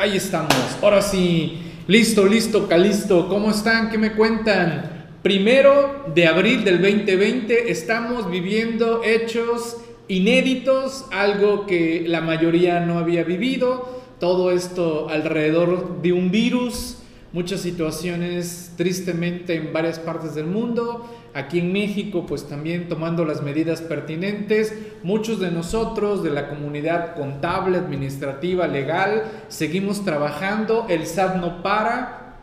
Ahí estamos, ahora sí, listo, listo, calisto, ¿cómo están? ¿Qué me cuentan? Primero de abril del 2020 estamos viviendo hechos inéditos, algo que la mayoría no había vivido, todo esto alrededor de un virus, muchas situaciones tristemente en varias partes del mundo, aquí en México pues también tomando las medidas pertinentes, muchos de nosotros de la comunidad contable, administrativa, legal, seguimos trabajando, el SAT no para,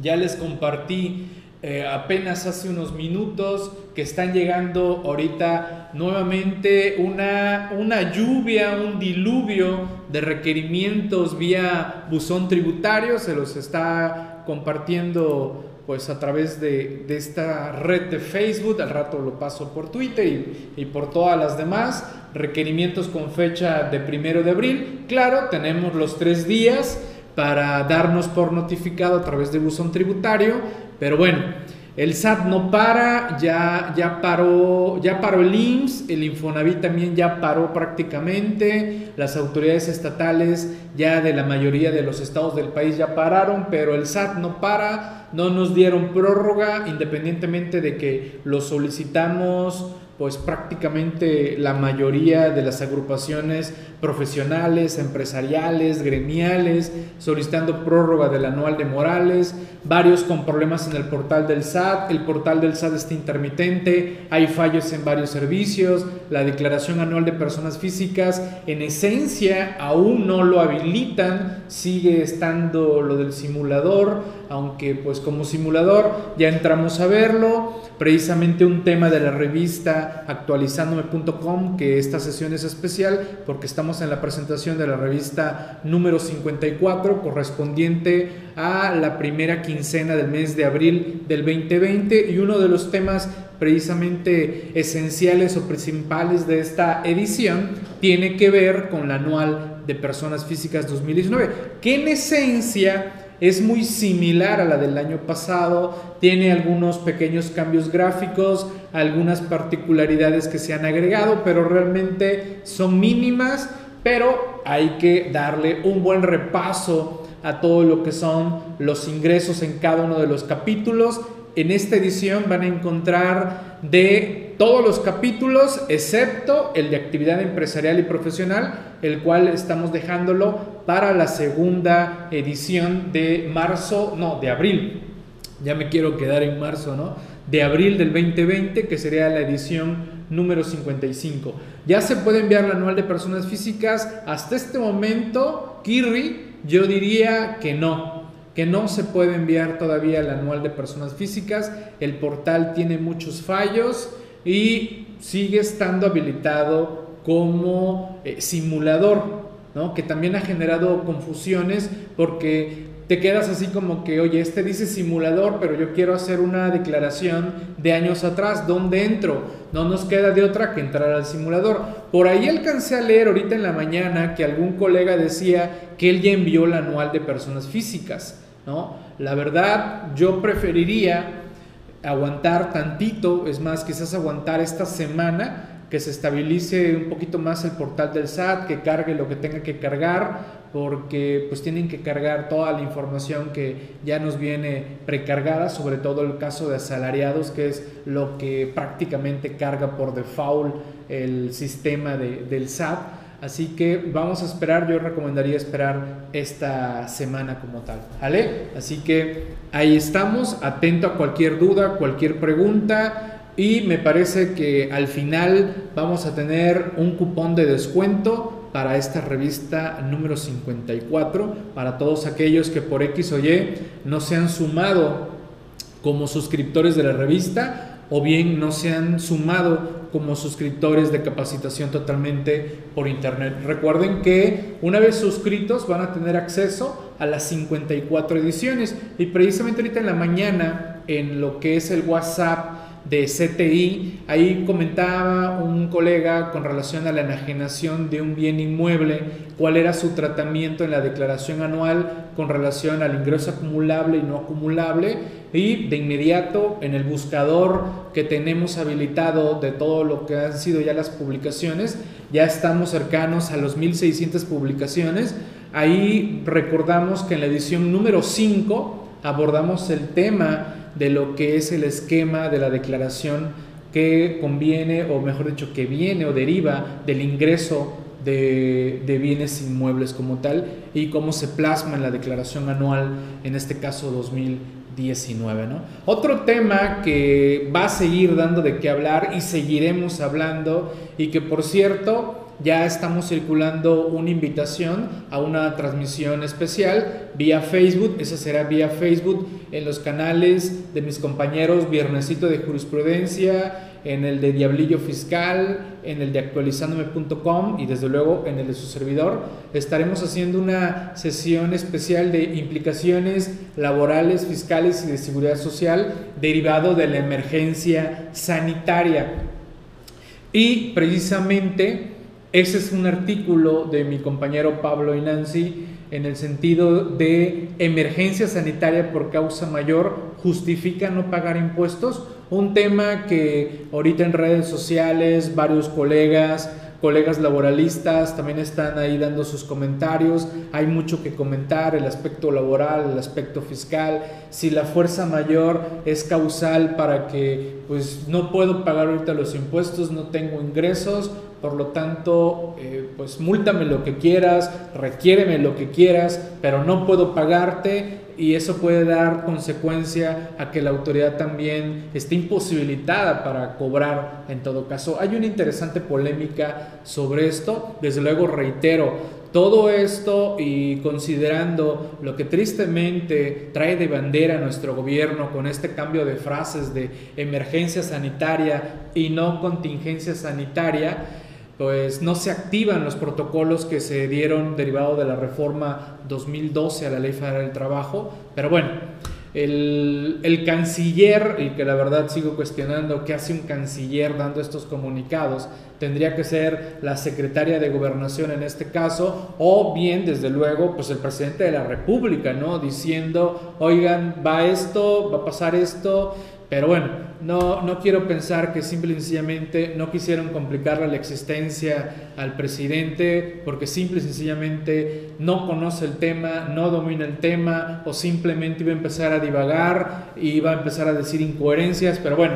ya les compartí eh, apenas hace unos minutos que están llegando ahorita nuevamente una, una lluvia, un diluvio de requerimientos vía buzón tributario, se los está compartiendo pues a través de, esta red de Facebook, al rato lo paso por Twitter y, y, por todas las demás, requerimientos con fecha de primero de abril. Claro, tenemos los tres días para darnos por notificado a través de buzón tributario, pero bueno, el SAT no para, ya, ya, paró, ya paró el IMSS, el Infonavit también ya paró prácticamente, las autoridades estatales ya de la mayoría de los estados del país ya pararon, pero el SAT no para, no nos dieron prórroga, independientemente de que lo solicitamos pues prácticamente la mayoría de las agrupaciones profesionales, empresariales, gremiales, solicitando prórroga del anual de Morales, varios con problemas en el portal del SAT, el portal del SAT está intermitente, hay fallos en varios servicios, la declaración anual de personas físicas en esencia aún no lo habilitan, sigue estando lo del simulador, aunque pues como simulador ya entramos a verlo, precisamente un tema de la revista actualizándome.com, que esta sesión es especial porque estamos en la presentación de la revista número 54 correspondiente a la primera quincena del mes de abril del 2020 y uno de los temas precisamente esenciales o principales de esta edición tiene que ver con la anual de personas físicas 2019, que en esencia es muy similar a la del año pasado, tiene algunos pequeños cambios gráficos, algunas particularidades que se han agregado, pero realmente son mínimas, pero hay que darle un buen repaso a todo lo que son los ingresos en cada uno de los capítulos. En esta edición van a encontrar de todos los capítulos, excepto el de actividad empresarial y profesional, el cual estamos dejándolo para la segunda edición de marzo, no, de abril. Ya me quiero quedar en marzo, ¿no? De abril del 2020, que sería la edición número 55. Ya se puede enviar la anual de personas físicas. Hasta este momento, Kirri, yo diría que no, que no se puede enviar todavía el anual de personas físicas. El portal tiene muchos fallos y sigue estando habilitado como eh, simulador, ¿no? que también ha generado confusiones porque te quedas así como que, oye, este dice simulador, pero yo quiero hacer una declaración de años atrás, ¿dónde entro? No nos queda de otra que entrar al simulador. Por ahí alcancé a leer ahorita en la mañana que algún colega decía que él ya envió el anual de personas físicas, ¿no? La verdad, yo preferiría aguantar tantito, es más, quizás aguantar esta semana que se estabilice un poquito más el portal del SAT, que cargue lo que tenga que cargar, porque pues tienen que cargar toda la información que ya nos viene precargada, sobre todo el caso de asalariados, que es lo que prácticamente carga por default el sistema de, del SAT. Así que vamos a esperar, yo recomendaría esperar esta semana como tal, ¿vale? Así que ahí estamos, atento a cualquier duda, cualquier pregunta. Y me parece que al final vamos a tener un cupón de descuento para esta revista número 54, para todos aquellos que por X o Y no se han sumado como suscriptores de la revista o bien no se han sumado como suscriptores de capacitación totalmente por internet. Recuerden que una vez suscritos van a tener acceso a las 54 ediciones y precisamente ahorita en la mañana en lo que es el WhatsApp de CTI, ahí comentaba un colega con relación a la enajenación de un bien inmueble, cuál era su tratamiento en la declaración anual con relación al ingreso acumulable y no acumulable, y de inmediato en el buscador que tenemos habilitado de todo lo que han sido ya las publicaciones, ya estamos cercanos a los 1600 publicaciones, Ahí recordamos que en la edición número 5 abordamos el tema de lo que es el esquema de la declaración que conviene, o mejor dicho, que viene o deriva del ingreso de, de, bienes inmuebles como tal y cómo se plasma en la declaración anual, en este caso 2019. ¿no? Otro tema que va a seguir dando de qué hablar y seguiremos hablando y que por cierto ya estamos circulando una invitación a una transmisión especial vía Facebook. Esa será vía Facebook en los canales de mis compañeros Viernesito de Jurisprudencia, en el de Diablillo Fiscal, en el de actualizándome.com y desde luego en el de su servidor. Estaremos haciendo una sesión especial de implicaciones laborales, fiscales y de seguridad social derivado de la emergencia sanitaria. Y precisamente ese es un artículo de mi compañero Pablo y Nancy en el sentido de emergencia sanitaria por causa mayor justifica no pagar impuestos. Un tema que ahorita en redes sociales varios colegas, colegas laboralistas también están ahí dando sus comentarios. Hay mucho que comentar, el aspecto laboral, el aspecto fiscal, si la fuerza mayor es causal para que pues no puedo pagar ahorita los impuestos, no tengo ingresos por lo tanto, eh, pues múltame lo que quieras, requiéreme lo que quieras, pero no puedo pagarte y eso puede dar consecuencia a que la autoridad también esté imposibilitada para cobrar en todo caso. Hay una interesante polémica sobre esto, desde luego reitero, todo esto y considerando lo que tristemente trae de bandera nuestro gobierno con este cambio de frases de emergencia sanitaria y no contingencia sanitaria, pues no se activan los protocolos que se dieron derivado de la reforma 2012 a la Ley Federal del Trabajo. Pero bueno, el, canciller, y que la verdad sigo cuestionando qué hace un canciller dando estos comunicados, tendría que ser la secretaria de gobernación en este caso, o bien, desde luego, pues el presidente de la República, ¿no? Diciendo, oigan, va esto, va a pasar esto, pero bueno, no, no quiero pensar que simple y sencillamente no quisieron complicarle la existencia al presidente porque simple y sencillamente no conoce el tema, no domina el tema o simplemente iba a empezar a divagar y iba a empezar a decir incoherencias. Pero bueno,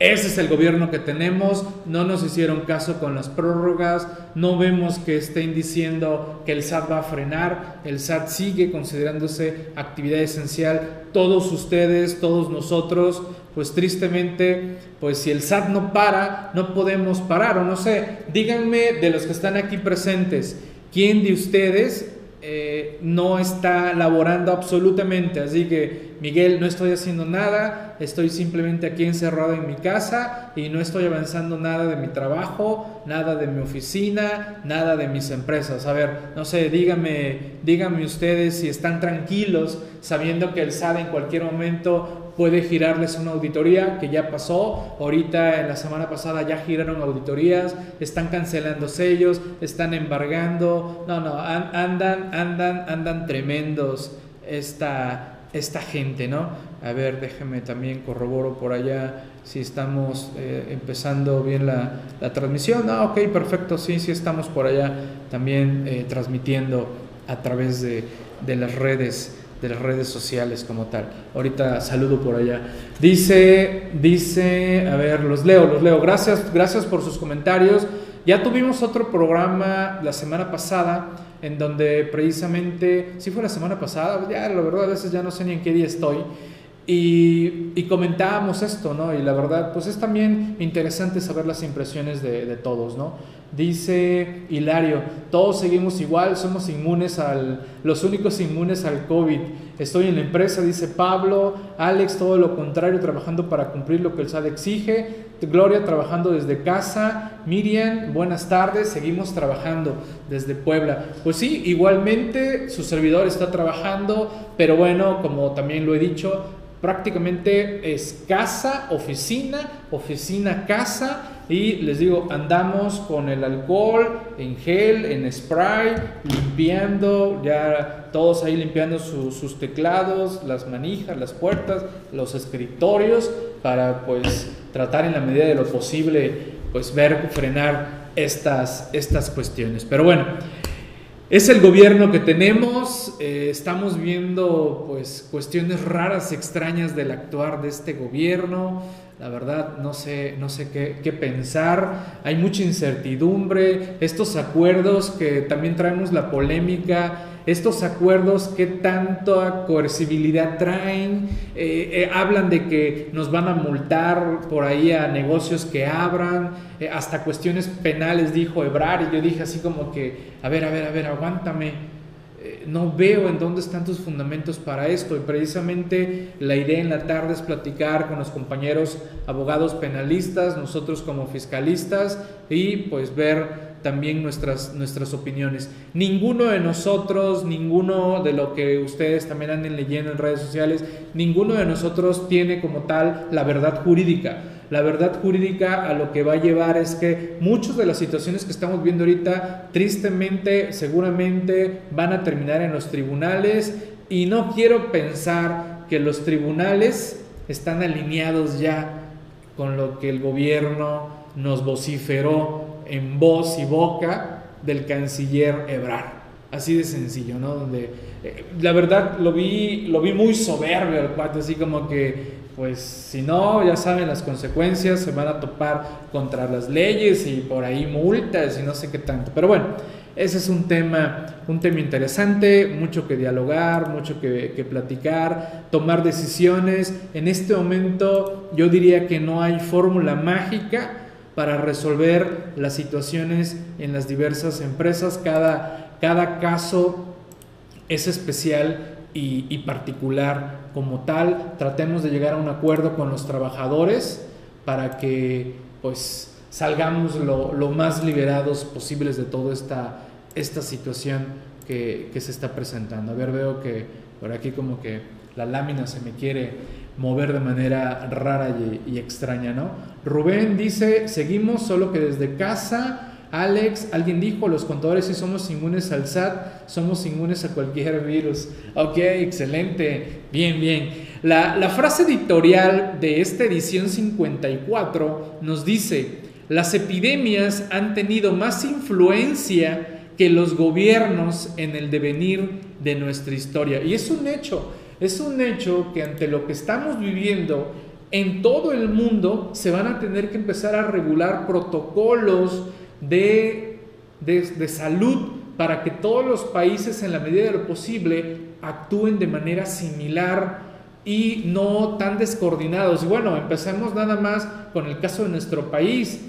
ese es el gobierno que tenemos, no nos hicieron caso con las prórrogas, no vemos que estén diciendo que el SAT va a frenar, el SAT sigue considerándose actividad esencial, todos ustedes, todos nosotros, pues tristemente, pues si el SAT no para, no podemos parar, o no sé, díganme de los que están aquí presentes, ¿quién de ustedes eh, no está laborando absolutamente. Así que, Miguel, no estoy haciendo nada, estoy simplemente aquí encerrado en mi casa y no estoy avanzando nada de mi trabajo, nada de mi oficina, nada de mis empresas. A ver, no sé, díganme, díganme ustedes si están tranquilos sabiendo que el SAT en cualquier momento puede girarles una auditoría que ya pasó. Ahorita en la semana pasada ya giraron auditorías, están cancelando sellos, están embargando. No, no, andan, andan, andan tremendos esta, esta gente, ¿no? A ver, déjeme también corroboro por allá si estamos eh, empezando bien la, la, transmisión. Ah, ok, perfecto, sí, sí estamos por allá también eh, transmitiendo a través de, de las redes de las redes sociales como tal. Ahorita saludo por allá. Dice, dice, a ver, los leo, los leo. Gracias, gracias por sus comentarios. Ya tuvimos otro programa la semana pasada en donde precisamente, sí fue la semana pasada, ya la verdad a veces ya no sé ni en qué día estoy. Y, y, comentábamos esto, ¿no? Y la verdad, pues es también interesante saber las impresiones de todos, ¿no? Dice Hilario, todos seguimos igual, somos inmunes al, los únicos inmunes al COVID. Estoy en la empresa, dice Pablo, Alex, todo lo contrario, trabajando para cumplir lo que el SAD exige. Gloria, trabajando desde casa. Miriam, buenas tardes, seguimos trabajando desde Puebla. Pues sí, igualmente su servidor está trabajando, pero bueno, como también lo he dicho, prácticamente es casa, oficina, oficina, casa y les digo, andamos con el alcohol en gel, en spray, limpiando, ya todos ahí limpiando sus teclados, las manijas, las puertas, los escritorios, para pues tratar en la medida de lo posible, pues ver, frenar estas, estas cuestiones. Pero bueno, es el gobierno que tenemos, eh, estamos viendo pues cuestiones raras, extrañas del actuar de este gobierno, la verdad no sé, no sé qué, qué, pensar, hay mucha incertidumbre, estos acuerdos que también traemos la polémica, estos acuerdos qué tanta coercibilidad traen, eh, eh, hablan de que nos van a multar por ahí a negocios que abran, eh, hasta cuestiones penales dijo Ebrar y yo dije así como que, a ver, a ver, a ver, aguántame no veo en dónde están tus fundamentos para esto. Y precisamente la idea en la tarde es platicar con los compañeros abogados penalistas, nosotros como fiscalistas, y pues ver también nuestras, nuestras opiniones. Ninguno de nosotros, ninguno de lo que ustedes también anden leyendo en redes sociales, ninguno de nosotros tiene como tal la verdad jurídica. La verdad jurídica a lo que va a llevar es que muchas de las situaciones que estamos viendo ahorita, tristemente, seguramente van a terminar en los tribunales y no quiero pensar que los tribunales están alineados ya con lo que el gobierno nos vociferó en voz y boca del canciller Ebrard. Así de sencillo, ¿no? Donde eh, la verdad lo vi, lo vi muy soberbio el cuate, así como que pues si no, ya saben las consecuencias, se van a topar contra las leyes y por ahí multas y no sé qué tanto. Pero bueno, ese es un tema, un tema interesante, mucho que dialogar, mucho que, platicar, tomar decisiones. En este momento yo diría que no hay fórmula mágica para resolver las situaciones en las diversas empresas. Cada, cada caso es especial y, particular como tal. Tratemos de llegar a un acuerdo con los trabajadores para que pues salgamos lo, más liberados posibles de toda esta, esta situación que, se está presentando. A ver, veo que por aquí como que la lámina se me quiere mover de manera rara y extraña, ¿no? Rubén dice, seguimos solo que desde casa Alex, alguien dijo, los contadores si somos inmunes al SAT, somos inmunes a cualquier virus. Ok, excelente, bien, bien. La, la frase editorial de esta edición 54 nos dice, las epidemias han tenido más influencia que los gobiernos en el devenir de nuestra historia. Y es un hecho, es un hecho que ante lo que estamos viviendo en todo el mundo se van a tener que empezar a regular protocolos, de, de, salud para que todos los países en la medida de lo posible actúen de manera similar y no tan descoordinados. Y bueno, empecemos nada más con el caso de nuestro país,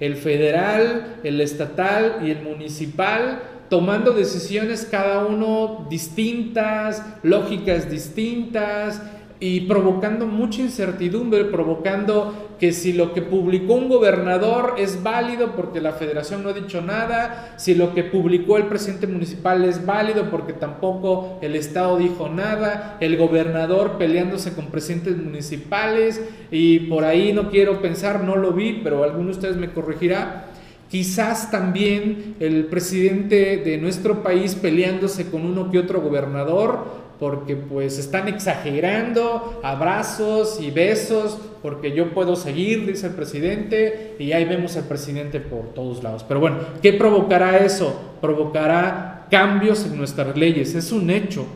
el federal, el estatal y el municipal tomando decisiones cada uno distintas, lógicas distintas, y provocando mucha incertidumbre, provocando que si lo que publicó un gobernador es válido porque la federación no ha dicho nada, si lo que publicó el presidente municipal es válido porque tampoco el estado dijo nada, el gobernador peleándose con presidentes municipales y por ahí no quiero pensar, no lo vi, pero alguno de ustedes me corregirá. Quizás también el presidente de nuestro país peleándose con uno que otro gobernador, porque pues están exagerando, abrazos y besos, porque yo puedo seguir, dice el presidente, y ahí vemos al presidente por todos lados. Pero bueno, ¿qué provocará eso? Provocará cambios en nuestras leyes, es un hecho.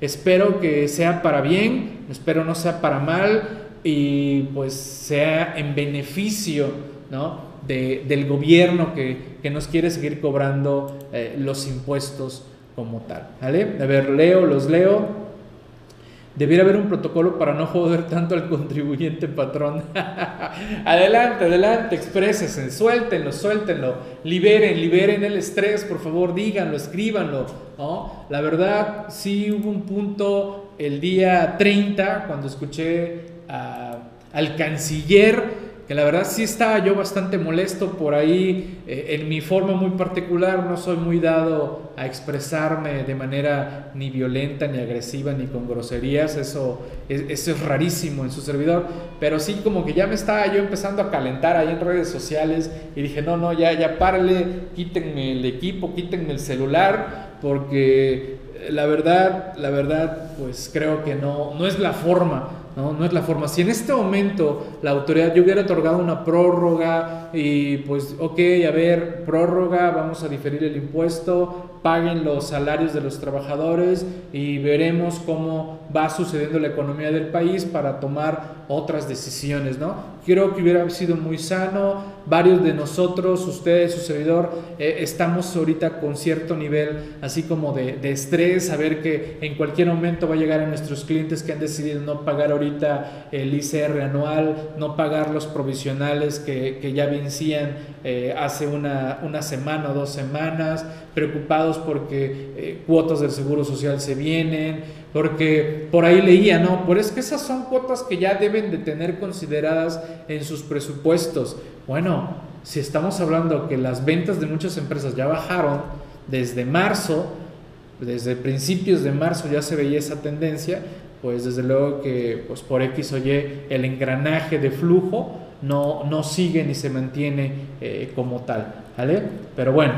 Espero que sea para bien, espero no sea para mal y pues sea en beneficio ¿no? del gobierno que, nos quiere seguir cobrando eh, los impuestos como tal. ¿vale? A ver, leo, los leo. Debiera haber un protocolo para no joder tanto al contribuyente patrón. adelante, adelante, expresen, suéltenlo, suéltenlo, liberen, liberen el estrés, por favor, díganlo, escríbanlo. ¿no? La verdad, sí hubo un punto el día 30 cuando escuché al canciller que la verdad sí estaba yo bastante molesto por ahí, eh, en mi forma muy particular, no soy muy dado a expresarme de manera ni violenta, ni agresiva, ni con groserías, eso, eso es rarísimo en su servidor, pero sí como que ya me estaba yo empezando a calentar ahí en redes sociales y dije, no, no, ya, ya párale, quítenme el equipo, quítenme el celular, porque la verdad, la verdad, pues creo que no, no es la forma ¿no? No es la forma. Si en este momento la autoridad yo hubiera otorgado una prórroga y pues, ok, a ver, prórroga, vamos a diferir el impuesto, paguen los salarios de los trabajadores y veremos cómo va sucediendo la economía del país para tomar otras decisiones, ¿no? Creo que hubiera sido muy sano, varios de nosotros, ustedes, su servidor, eh, estamos ahorita con cierto nivel así como de, de, estrés, saber que en cualquier momento va a llegar a nuestros clientes que han decidido no pagar ahorita el ICR anual, no pagar los provisionales que, que ya vencían eh, hace una, una semana o dos semanas, preocupados porque eh, cuotas del Seguro Social se vienen, porque por ahí leía, no, pero es que esas son cuotas que ya deben de tener consideradas en sus presupuestos. Bueno, si estamos hablando que las ventas de muchas empresas ya bajaron desde marzo, desde principios de marzo ya se veía esa tendencia, pues desde luego que pues por X o Y el engranaje de flujo no, no sigue ni se mantiene eh, como tal, ¿vale? Pero bueno.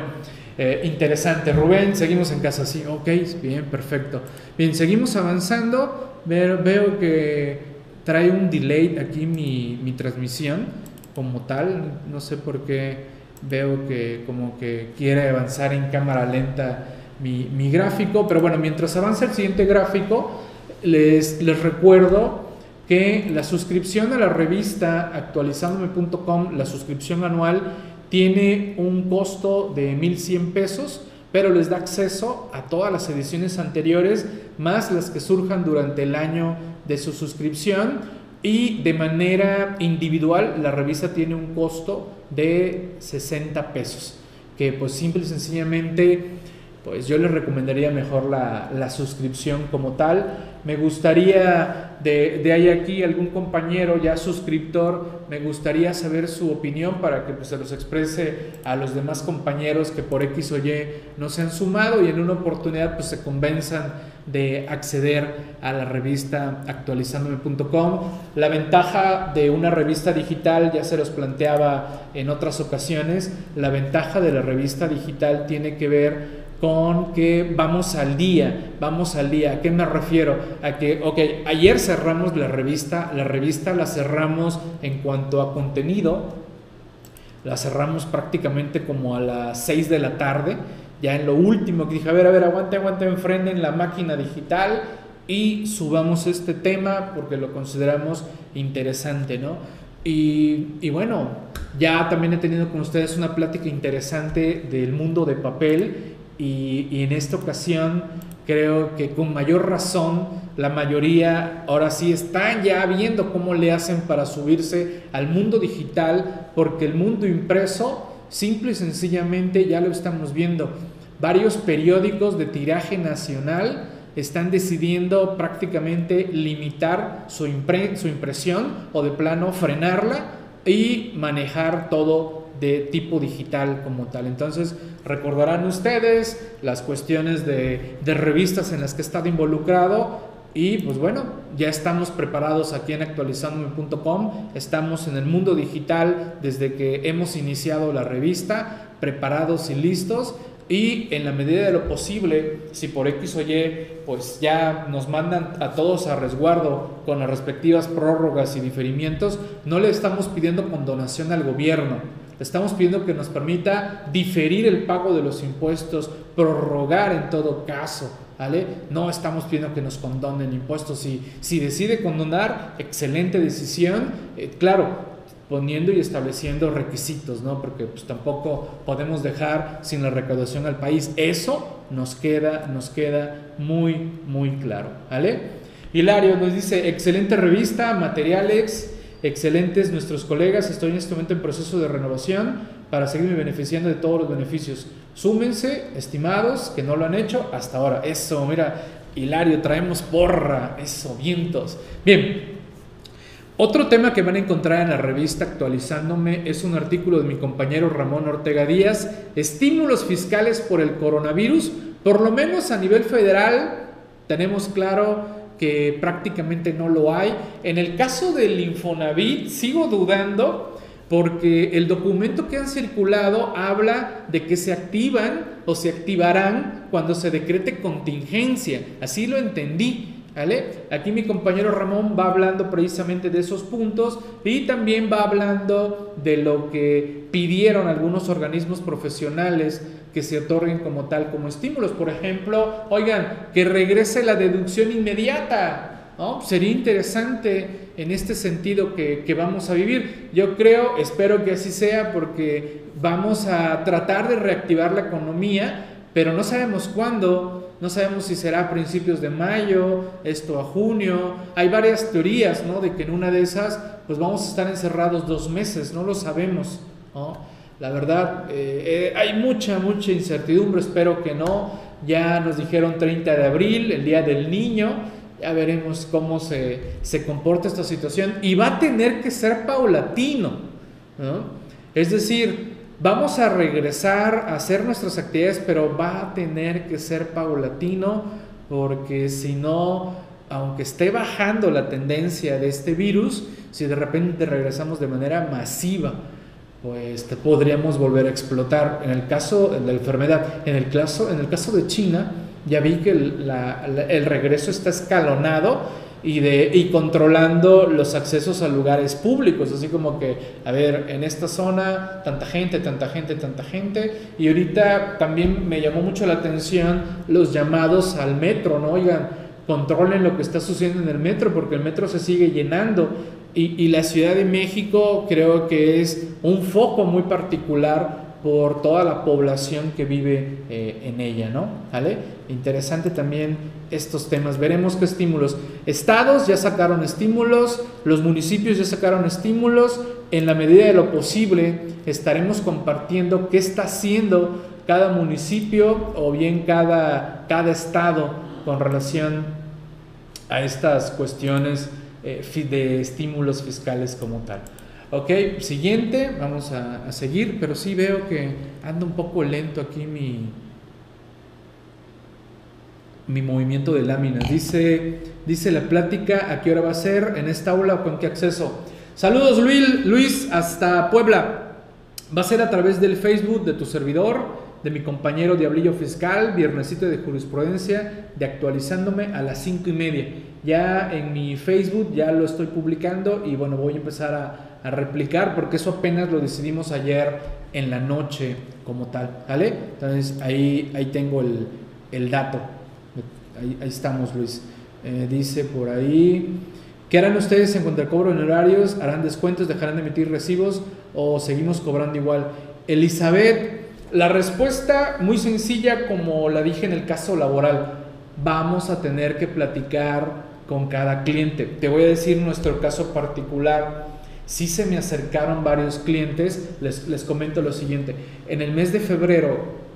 Eh, interesante. Rubén, seguimos en casa, sí, ok, bien, perfecto. Bien, seguimos avanzando. Veo, que trae un delay aquí mi, mi, transmisión como tal. No sé por qué veo que como que quiere avanzar en cámara lenta mi, mi gráfico. Pero bueno, mientras avanza el siguiente gráfico, les, les recuerdo que la suscripción a la revista actualizandome.com, la suscripción anual, tiene un costo de 1.100 pesos, pero les da acceso a todas las ediciones anteriores, más las que surjan durante el año de su suscripción. Y de manera individual, la revista tiene un costo de 60 pesos, que pues simple y sencillamente, pues yo les recomendaría mejor la, la suscripción como tal. Me gustaría de, de ahí aquí algún compañero ya suscriptor, me gustaría saber su opinión para que pues, se los exprese a los demás compañeros que por X o Y no se han sumado y en una oportunidad pues se convenzan de acceder a la revista actualizandome.com. La ventaja de una revista digital, ya se los planteaba en otras ocasiones, la ventaja de la revista digital tiene que ver con que vamos al día, vamos al día. ¿A qué me refiero? A que, ok, ayer cerramos la revista, la revista la cerramos en cuanto a contenido, la cerramos prácticamente como a las 6 de la tarde, ya en lo último que dije, a ver, a ver, aguante, aguante, enfrenten la máquina digital y subamos este tema porque lo consideramos interesante, ¿no? Y, y bueno, ya también he tenido con ustedes una plática interesante del mundo de papel y, en esta ocasión creo que con mayor razón la mayoría ahora sí están ya viendo cómo le hacen para subirse al mundo digital, porque el mundo impreso, simple y sencillamente, ya lo estamos viendo. Varios periódicos de tiraje nacional están decidiendo prácticamente limitar su, su impresión o de plano frenarla y manejar todo de tipo digital como tal. Entonces, recordarán ustedes las cuestiones de, de, revistas en las que he estado involucrado y pues bueno, ya estamos preparados aquí en actualizandome.com, estamos en el mundo digital desde que hemos iniciado la revista, preparados y listos. Y en la medida de lo posible, si por X o Y, pues ya nos mandan a todos a resguardo con las respectivas prórrogas y diferimientos, no le estamos pidiendo condonación al gobierno, estamos pidiendo que nos permita diferir el pago de los impuestos, prorrogar en todo caso, ¿vale? No estamos pidiendo que nos condonen impuestos. Si, si decide condonar, excelente decisión. Eh, claro, poniendo y estableciendo requisitos, ¿no? Porque pues tampoco podemos dejar sin la recaudación al país. Eso nos queda, nos queda muy, muy claro, ¿vale? Hilario nos dice, excelente revista, materiales, excelentes nuestros colegas, estoy en este momento en proceso de renovación para seguirme beneficiando de todos los beneficios. Súmense, estimados, que no lo han hecho hasta ahora. Eso, mira, Hilario, traemos porra, eso, vientos. Bien, otro tema que van a encontrar en la revista actualizándome es un artículo de mi compañero Ramón Ortega Díaz, estímulos fiscales por el coronavirus, por lo menos a nivel federal tenemos claro que prácticamente no lo hay. En el caso del Infonavit sigo dudando porque el documento que han circulado habla de que se activan o se activarán cuando se decrete contingencia, así lo entendí. Aquí mi compañero Ramón va hablando precisamente de esos puntos y también va hablando de lo que pidieron algunos organismos profesionales que se otorguen como tal, como estímulos. Por ejemplo, oigan, que regrese la deducción inmediata. ¿no? Sería interesante en este sentido que, que, vamos a vivir. Yo creo, espero que así sea, porque vamos a tratar de reactivar la economía, pero no sabemos cuándo, no sabemos si será a principios de mayo, esto a junio. Hay varias teorías, ¿no? De que en una de esas, pues vamos a estar encerrados dos meses, no lo sabemos, ¿no? La verdad, eh, eh, hay mucha, mucha incertidumbre, espero que no. Ya nos dijeron 30 de abril, el Día del Niño, ya veremos cómo se, se comporta esta situación y va a tener que ser paulatino. ¿no? Es decir, vamos a regresar a hacer nuestras actividades, pero va a tener que ser paulatino porque si no, aunque esté bajando la tendencia de este virus, si de repente regresamos de manera masiva, pues podríamos volver a explotar. En el caso de la enfermedad, en el caso, en el caso de China, ya vi que el, el regreso está escalonado y, de, y controlando los accesos a lugares públicos, así como que, a ver, en esta zona, tanta gente, tanta gente, tanta gente, y ahorita también me llamó mucho la atención los llamados al metro, ¿no? Oigan, controlen lo que está sucediendo en el metro, porque el metro se sigue llenando, y, la Ciudad de México creo que es un foco muy particular por toda la población que vive eh, en ella, ¿no? ¿Vale? Interesante también estos temas. Veremos qué estímulos. Estados ya sacaron estímulos, los municipios ya sacaron estímulos. En la medida de lo posible estaremos compartiendo qué está haciendo cada municipio o bien cada, cada estado con relación a estas cuestiones eh, de estímulos fiscales como tal. Ok, siguiente, vamos a, seguir, pero sí veo que anda un poco lento aquí mi, mi movimiento de láminas. Dice, dice la plática, ¿a qué hora va a ser? ¿En esta aula o con qué acceso? Saludos Luis, Luis, hasta Puebla. Va a ser a través del Facebook de tu servidor de mi compañero Diablillo Fiscal, viernesito de jurisprudencia, de actualizándome a las cinco y media. Ya en mi Facebook ya lo estoy publicando y bueno, voy a empezar a, replicar porque eso apenas lo decidimos ayer en la noche como tal, ¿vale? Entonces ahí, ahí tengo el, dato. Ahí, estamos, Luis. Eh, dice por ahí, ¿qué harán ustedes en cuanto al cobro en horarios? ¿Harán descuentos? ¿Dejarán de emitir recibos? ¿O seguimos cobrando igual? Elizabeth, la respuesta muy sencilla como la dije en el caso laboral, vamos a tener que platicar con cada cliente. Te voy a decir nuestro caso particular. Si se me acercaron varios clientes, les, les comento lo siguiente. En el mes de febrero,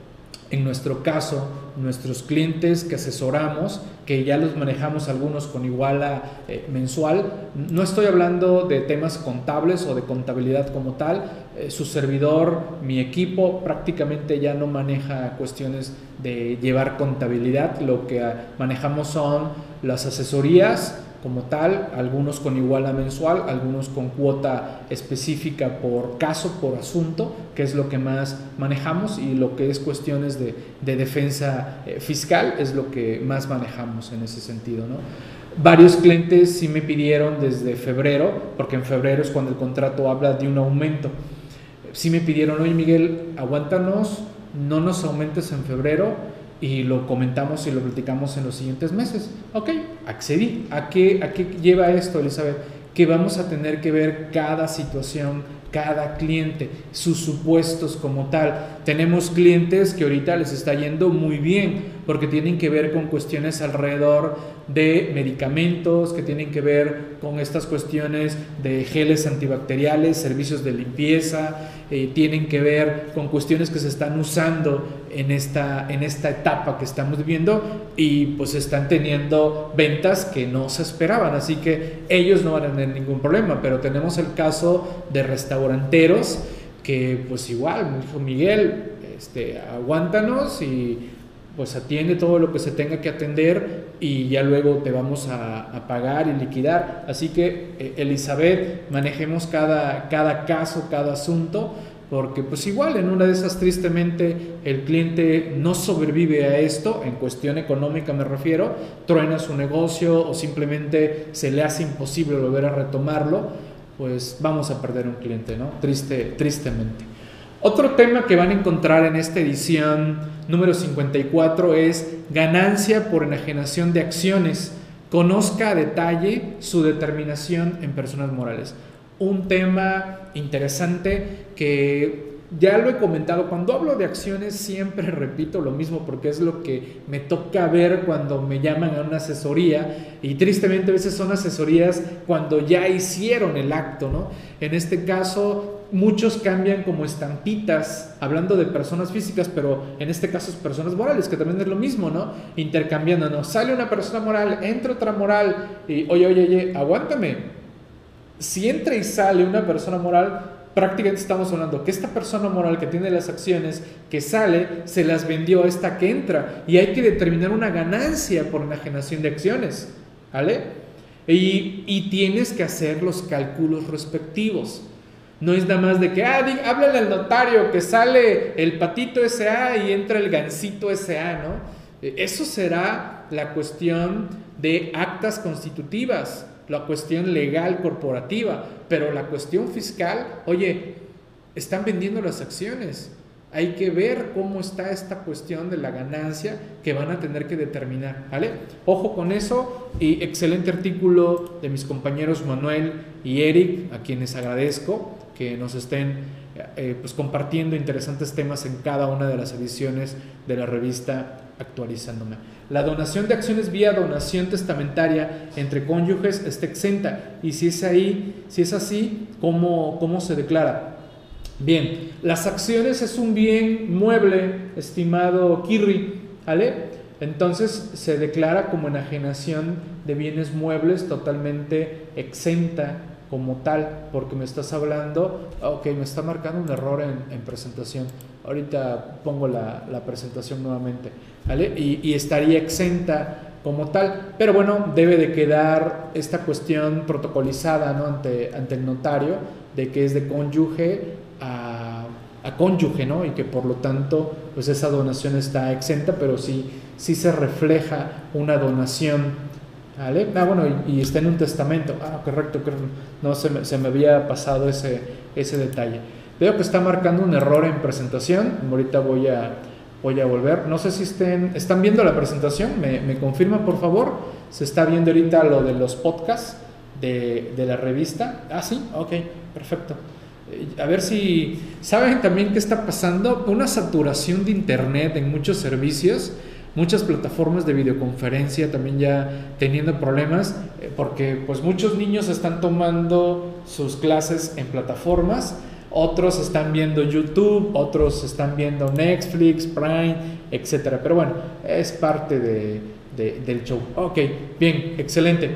en nuestro caso, nuestros clientes que asesoramos, que ya los manejamos algunos con iguala eh, mensual. No estoy hablando de temas contables o de contabilidad como tal. Eh, su servidor, mi equipo prácticamente ya no maneja cuestiones de llevar contabilidad. Lo que ah, manejamos son las asesorías, como tal, algunos con iguala mensual, algunos con cuota específica por caso, por asunto, que es lo que más manejamos, y lo que es cuestiones de, defensa eh, fiscal es lo que más manejamos en ese sentido. ¿no? Varios clientes sí me pidieron desde febrero, porque en febrero es cuando el contrato habla de un aumento, sí me pidieron, oye Miguel, aguántanos, no nos aumentes en febrero, y lo comentamos y lo platicamos en los siguientes meses. Ok, accedí. ¿A qué, ¿A qué lleva esto, Elizabeth? Que vamos a tener que ver cada situación, cada cliente, sus supuestos como tal. Tenemos clientes que ahorita les está yendo muy bien porque tienen que ver con cuestiones alrededor de medicamentos, que tienen que ver con estas cuestiones de geles antibacteriales, servicios de limpieza, eh, tienen que ver con cuestiones que se están usando en esta, en esta etapa que estamos viviendo y pues están teniendo ventas que no se esperaban, así que ellos no van a tener ningún problema, pero tenemos el caso de restauranteros que pues igual, me dijo Miguel, este, aguántanos y pues atiende todo lo que se tenga que atender y ya luego te vamos a, pagar y liquidar. Así que, eh, Elizabeth, manejemos cada, cada caso, cada asunto, porque pues igual en una de esas tristemente el cliente no sobrevive a esto, en cuestión económica me refiero, truena su negocio o simplemente se le hace imposible volver a retomarlo, pues vamos a perder un cliente, ¿no? Triste, tristemente. Otro tema que van a encontrar en esta edición número 54 es ganancia por enajenación de acciones. Conozca a detalle su determinación en personas morales. Un tema interesante que ya lo he comentado, cuando hablo de acciones siempre repito lo mismo porque es lo que me toca ver cuando me llaman a una asesoría y tristemente a veces son asesorías cuando ya hicieron el acto, ¿no? En este caso muchos cambian como estampitas, hablando de personas físicas, pero en este caso es personas morales, que también es lo mismo, ¿no? Intercambiando, ¿no? Sale una persona moral, entra otra moral y oye, oye, oye, aguántame. Si entra y sale una persona moral, prácticamente estamos hablando que esta persona moral que tiene las acciones que sale, se las vendió a esta que entra y hay que determinar una ganancia por enajenación de acciones, ¿vale? Y, tienes que hacer los cálculos respectivos. No es nada más de que, ah, háblale al notario que sale el patito SA y entra el gancito SA, ¿no? Eso será la cuestión de actas constitutivas la cuestión legal corporativa, pero la cuestión fiscal, oye, están vendiendo las acciones. Hay que ver cómo está esta cuestión de la ganancia que van a tener que determinar, ¿vale? Ojo con eso y excelente artículo de mis compañeros Manuel y Eric, a quienes agradezco que nos estén eh, pues compartiendo interesantes temas en cada una de las ediciones de la revista Actualizándome. La donación de acciones vía donación testamentaria entre cónyuges está exenta. Y si es ahí, si es así, ¿cómo, cómo se declara? Bien, las acciones es un bien mueble, estimado Kirri, ¿vale? Entonces se declara como enajenación de bienes muebles totalmente exenta como tal, porque me estás hablando, ok, me está marcando un error en, presentación. Ahorita pongo la, presentación nuevamente, ¿vale? Y, estaría exenta como tal, pero bueno, debe de quedar esta cuestión protocolizada ¿no? ante, ante el notario de que es de cónyuge a, a, cónyuge, ¿no? Y que por lo tanto, pues esa donación está exenta, pero sí, sí se refleja una donación Ah, bueno, y, está en un testamento. Ah, correcto, correcto. No se me, se me, había pasado ese, ese detalle. Veo que está marcando un error en presentación. Ahorita voy a, voy a volver. No sé si estén, están viendo la presentación. ¿Me, me confirman, por favor? Se está viendo ahorita lo de los podcasts de, de la revista. Ah, sí, ok, perfecto. Eh, a ver si saben también qué está pasando. Una saturación de internet en muchos servicios muchas plataformas de videoconferencia también ya teniendo problemas eh, porque pues muchos niños están tomando sus clases en plataformas, otros están viendo YouTube, otros están viendo Netflix, Prime, etcétera. Pero bueno, es parte de, del show. Ok, bien, excelente.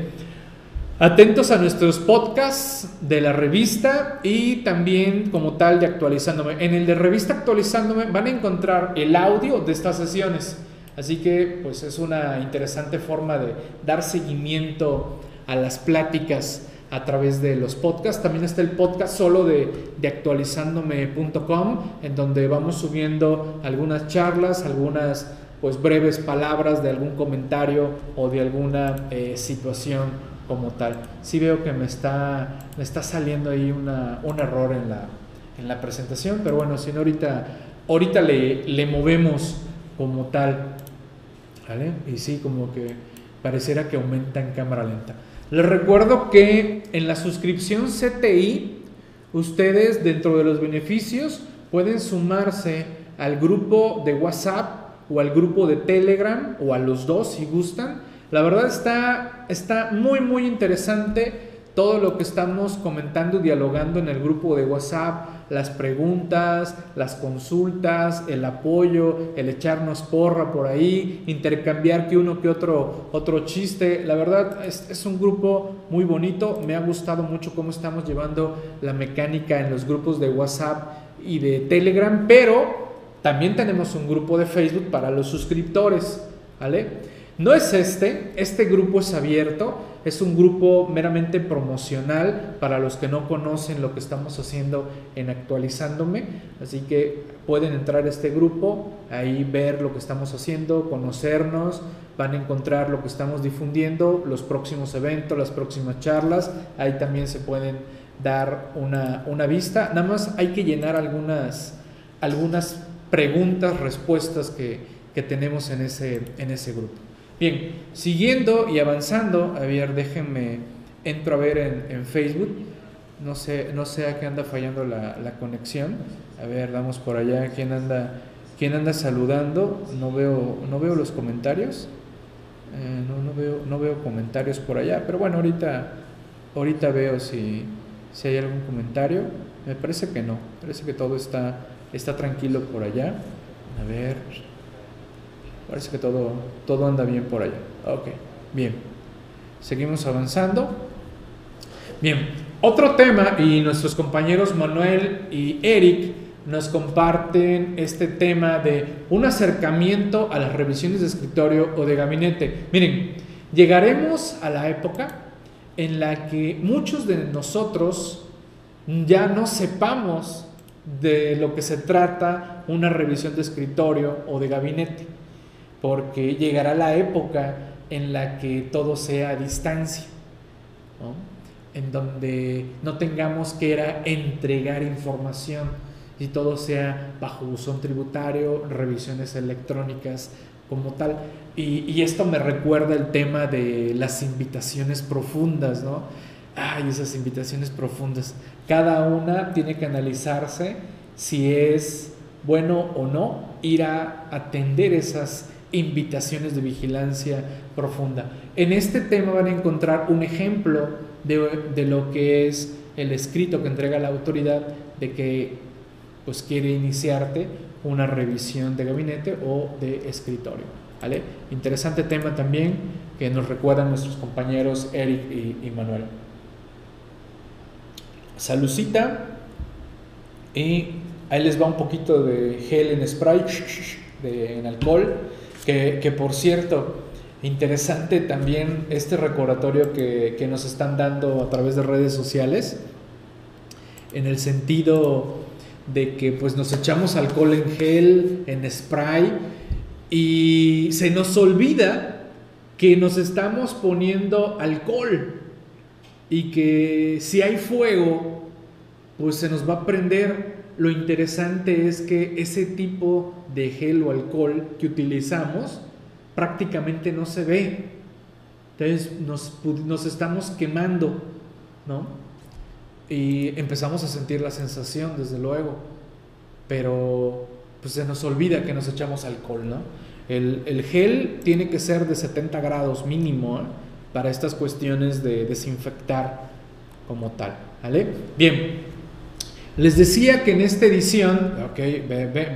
Atentos a nuestros podcasts de la revista y también como tal de actualizándome. En el de revista actualizándome van a encontrar el audio de estas sesiones. Así que pues es una interesante forma de dar seguimiento a las pláticas a través de los podcasts. También está el podcast solo de, de actualizándome.com, en donde vamos subiendo algunas charlas, algunas pues breves palabras de algún comentario o de alguna eh, situación como tal. Sí veo que me está, me está saliendo ahí una, un error en la, en la presentación, pero bueno, si no ahorita, ahorita le, le movemos como tal. Y sí, como que pareciera que aumenta en cámara lenta. Les recuerdo que en la suscripción CTI, ustedes dentro de los beneficios pueden sumarse al grupo de WhatsApp o al grupo de Telegram o a los dos si gustan. La verdad está, está muy muy interesante todo lo que estamos comentando y dialogando en el grupo de WhatsApp, las preguntas, las consultas, el apoyo, el echarnos porra por ahí, intercambiar que uno que otro, otro chiste. La verdad es, es un grupo muy bonito, me ha gustado mucho cómo estamos llevando la mecánica en los grupos de WhatsApp y de Telegram, pero también tenemos un grupo de Facebook para los suscriptores, ¿vale? No es este, este grupo es abierto, es un grupo meramente promocional para los que no conocen lo que estamos haciendo en actualizándome, así que pueden entrar a este grupo, ahí ver lo que estamos haciendo, conocernos, van a encontrar lo que estamos difundiendo, los próximos eventos, las próximas charlas, ahí también se pueden dar una, una vista, nada más hay que llenar algunas algunas preguntas, respuestas que, que tenemos en ese, en ese grupo. Bien, siguiendo y avanzando, a ver, déjenme, entro a ver en, Facebook, no sé, no sé a qué anda fallando la, la, conexión, a ver, damos por allá, ¿quién anda, quién anda saludando? No veo, no veo los comentarios, eh, no, no, veo, no veo comentarios por allá, pero bueno, ahorita, ahorita veo si, si hay algún comentario, me parece que no, parece que todo está, está tranquilo por allá, a ver, Parece que todo, todo anda bien por allá. Ok, bien. Seguimos avanzando. Bien, otro tema y nuestros compañeros Manuel y Eric nos comparten este tema de un acercamiento a las revisiones de escritorio o de gabinete. Miren, llegaremos a la época en la que muchos de nosotros ya no sepamos de lo que se trata una revisión de escritorio o de gabinete porque llegará la época en la que todo sea a distancia, en donde no tengamos que era entregar información y todo sea bajo buzón tributario, revisiones electrónicas como tal. Y, esto me recuerda el tema de las invitaciones profundas, ¿no? Ay, esas invitaciones profundas. Cada una tiene que analizarse si es bueno o no ir a atender esas invitaciones de vigilancia profunda. En este tema van a encontrar un ejemplo de, lo que es el escrito que entrega la autoridad de que pues quiere iniciarte una revisión de gabinete o de escritorio. ¿vale? Interesante tema también que nos recuerdan nuestros compañeros Eric y, Manuel. Salucita y ahí les va un poquito de gel en spray, de, en alcohol que, por cierto, interesante también este recordatorio que, que, nos están dando a través de redes sociales, en el sentido de que pues nos echamos alcohol en gel, en spray, y se nos olvida que nos estamos poniendo alcohol y que si hay fuego, pues se nos va a prender. Lo interesante es que ese tipo de gel o alcohol que utilizamos prácticamente no se ve. Entonces nos, estamos quemando, ¿no? Y empezamos a sentir la sensación, desde luego. Pero pues se nos olvida que nos echamos alcohol, ¿no? El, gel tiene que ser de 70 grados mínimo ¿eh? para estas cuestiones de desinfectar como tal, ¿vale? Bien, les decía que en esta edición, ok,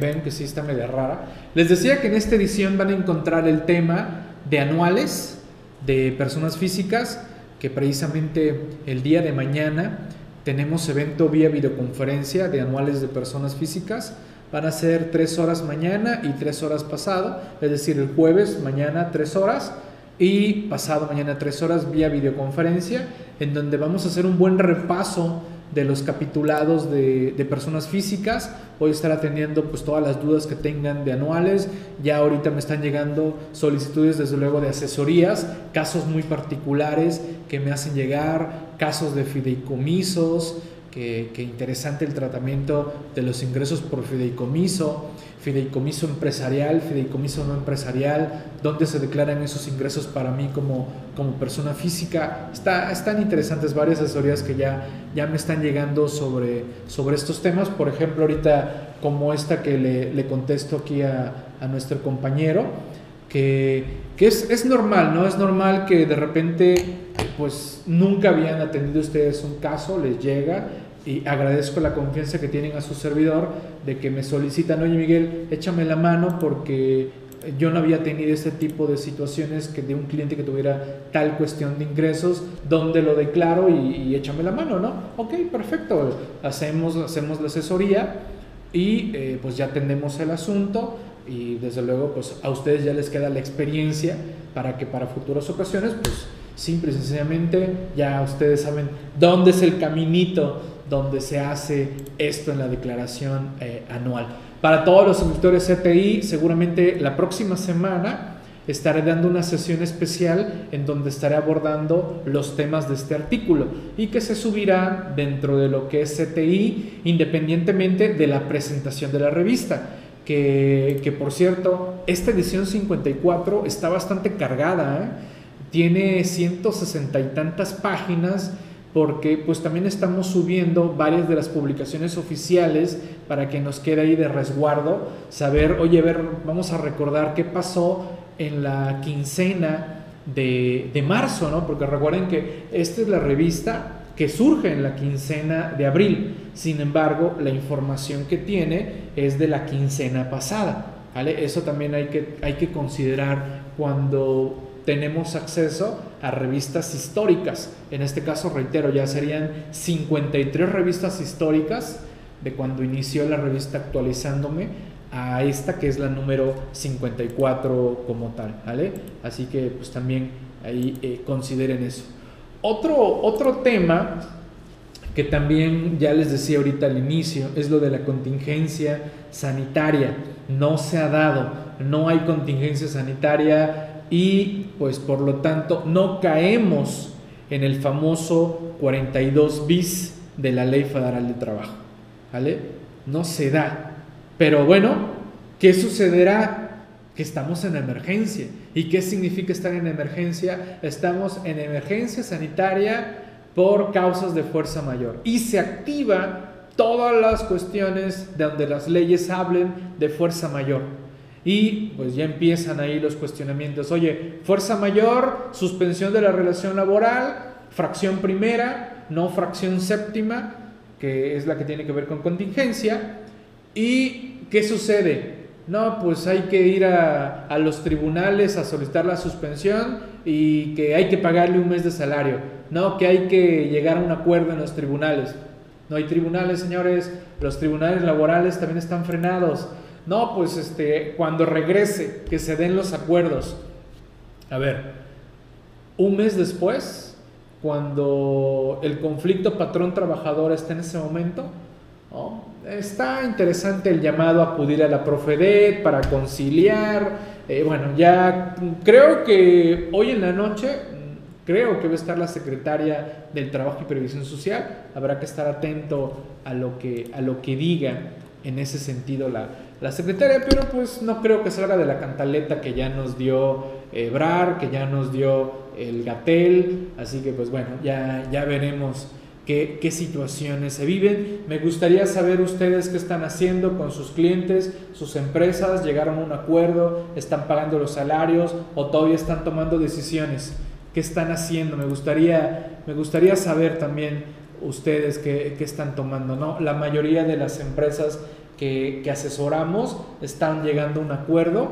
ven, que sí está media rara, les decía que en esta edición van a encontrar el tema de anuales de personas físicas, que precisamente el día de mañana tenemos evento vía videoconferencia de anuales de personas físicas. Van a ser tres horas mañana y tres horas pasado, es decir, el jueves mañana tres horas y pasado mañana tres horas vía videoconferencia, en donde vamos a hacer un buen repaso de los capitulados de, personas físicas. Voy a estar atendiendo pues todas las dudas que tengan de anuales. Ya ahorita me están llegando solicitudes desde luego de asesorías, casos muy particulares que me hacen llegar, casos de fideicomisos, que, que interesante el tratamiento de los ingresos por fideicomiso fideicomiso empresarial, fideicomiso no empresarial, dónde se declaran esos ingresos para mí como, como persona física. Está, están interesantes varias asesorías que ya, ya me están llegando sobre, sobre estos temas. Por ejemplo, ahorita como esta que le, le contesto aquí a, a, nuestro compañero, que, que es, es, normal, ¿no? Es normal que de repente pues nunca habían atendido ustedes un caso, les llega y agradezco la confianza que tienen a su servidor de que me solicitan, oye Miguel, échame la mano porque yo no había tenido este tipo de situaciones que de un cliente que tuviera tal cuestión de ingresos, donde lo declaro y, échame la mano, ¿no? Ok, perfecto, hacemos, hacemos la asesoría y eh, pues ya atendemos el asunto y desde luego pues a ustedes ya les queda la experiencia para que para futuras ocasiones pues simple y sencillamente ya ustedes saben dónde es el caminito donde se hace esto en la declaración eh, anual. Para todos los suscriptores CTI, seguramente la próxima semana estaré dando una sesión especial en donde estaré abordando los temas de este artículo y que se subirá dentro de lo que es CTI independientemente de la presentación de la revista. Que, que por cierto, esta edición 54 está bastante cargada, ¿eh? tiene 160 y tantas páginas porque pues también estamos subiendo varias de las publicaciones oficiales para que nos quede ahí de resguardo, saber, oye, ver, vamos a recordar qué pasó en la quincena de, de marzo, ¿no? Porque recuerden que esta es la revista que surge en la quincena de abril, sin embargo, la información que tiene es de la quincena pasada, ¿vale? Eso también hay que, hay que considerar cuando tenemos acceso a revistas históricas. En este caso, reitero, ya serían 53 revistas históricas de cuando inició la revista actualizándome a esta que es la número 54 como tal, ¿vale? Así que pues también ahí eh, consideren eso. Otro, otro tema que también ya les decía ahorita al inicio es lo de la contingencia sanitaria. No se ha dado, no hay contingencia sanitaria y pues por lo tanto no caemos en el famoso 42 bis de la Ley Federal de Trabajo. ¿Vale? No se da. Pero bueno, ¿qué sucederá? Que estamos en emergencia. ¿Y qué significa estar en emergencia? Estamos en emergencia sanitaria por causas de fuerza mayor. Y se activa todas las cuestiones de donde las leyes hablen de fuerza mayor. Y pues ya empiezan ahí los cuestionamientos. Oye, fuerza mayor, suspensión de la relación laboral, fracción primera, no fracción séptima, que es la que tiene que ver con contingencia. ¿Y qué sucede? No, pues hay que ir a, a los tribunales a solicitar la suspensión y que hay que pagarle un mes de salario. No, que hay que llegar a un acuerdo en los tribunales. No hay tribunales, señores. Los tribunales laborales también están frenados. No, pues este, cuando regrese, que se den los acuerdos. A ver, un mes después, cuando el conflicto patrón-trabajador está en ese momento, está interesante el llamado a acudir a la Profedet para conciliar. Eh, bueno, ya creo que hoy en la noche, creo que va a estar la secretaria del Trabajo y Previsión Social. Habrá que estar atento a lo que, a lo que diga en ese sentido la, la secretaria, pero pues no creo que salga de la cantaleta que ya nos dio Ebrar, que ya nos dio el Gatel, así que pues bueno, ya, ya veremos qué, qué situaciones se viven. Me gustaría saber ustedes qué están haciendo con sus clientes, sus empresas, llegaron a un acuerdo, están pagando los salarios o todavía están tomando decisiones. ¿Qué están haciendo? Me gustaría, me gustaría saber también ustedes qué, qué están tomando. ¿no? La mayoría de las empresas que, asesoramos están llegando a un acuerdo,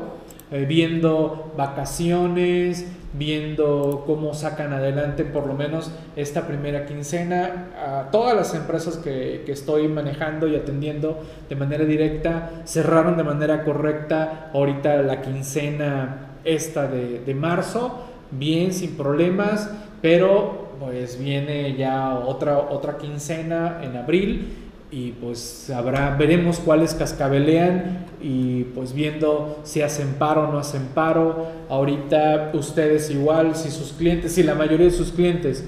eh, viendo vacaciones, viendo cómo sacan adelante por lo menos esta primera quincena. A todas las empresas que, que, estoy manejando y atendiendo de manera directa cerraron de manera correcta ahorita la quincena esta de, de marzo, bien, sin problemas, pero pues viene ya otra, otra quincena en abril y pues habrá, veremos cuáles cascabelean y pues viendo si hacen paro o no hacen paro. Ahorita ustedes igual, si sus clientes, si la mayoría de sus clientes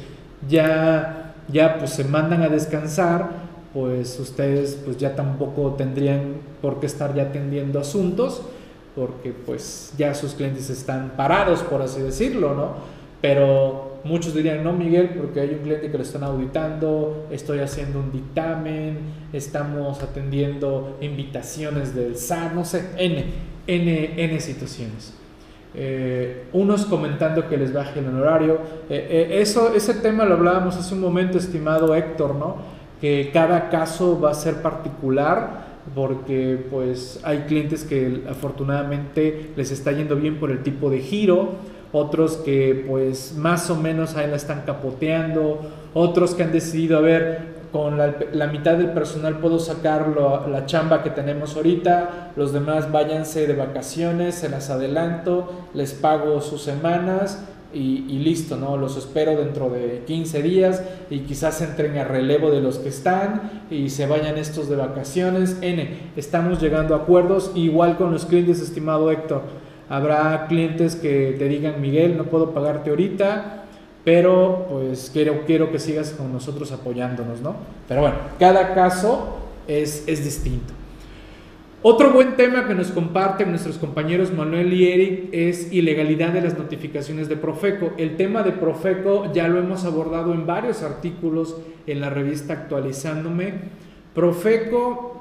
ya, ya pues se mandan a descansar, pues ustedes pues ya tampoco tendrían por qué estar ya atendiendo asuntos, porque pues ya sus clientes están parados, por así decirlo, ¿no? Pero Muchos dirían, no, Miguel, porque hay un cliente que lo están auditando, estoy haciendo un dictamen, estamos atendiendo invitaciones del SAT, no sé, N, N, N situaciones. Eh, unos comentando que les baje el honorario. Eh, eh, eso, ese tema lo hablábamos hace un momento, estimado Héctor, ¿no? Que cada caso va a ser particular porque pues hay clientes que afortunadamente les está yendo bien por el tipo de giro, otros que pues más o menos ahí la están capoteando, otros que han decidido, a ver, con la, mitad del personal puedo sacar la chamba que tenemos ahorita, los demás váyanse de vacaciones, se las adelanto, les pago sus semanas y, listo, ¿no? Los espero dentro de 15 días y quizás entren a relevo de los que están y se vayan estos de vacaciones. N, estamos llegando a acuerdos, igual con los clientes, estimado Héctor Habrá clientes que te digan, Miguel, no puedo pagarte ahorita, pero pues quiero, quiero que sigas con nosotros apoyándonos, ¿no? Pero bueno, cada caso es, es distinto. Otro buen tema que nos comparten nuestros compañeros Manuel y Eric es ilegalidad de las notificaciones de Profeco. El tema de Profeco ya lo hemos abordado en varios artículos en la revista Actualizándome. Profeco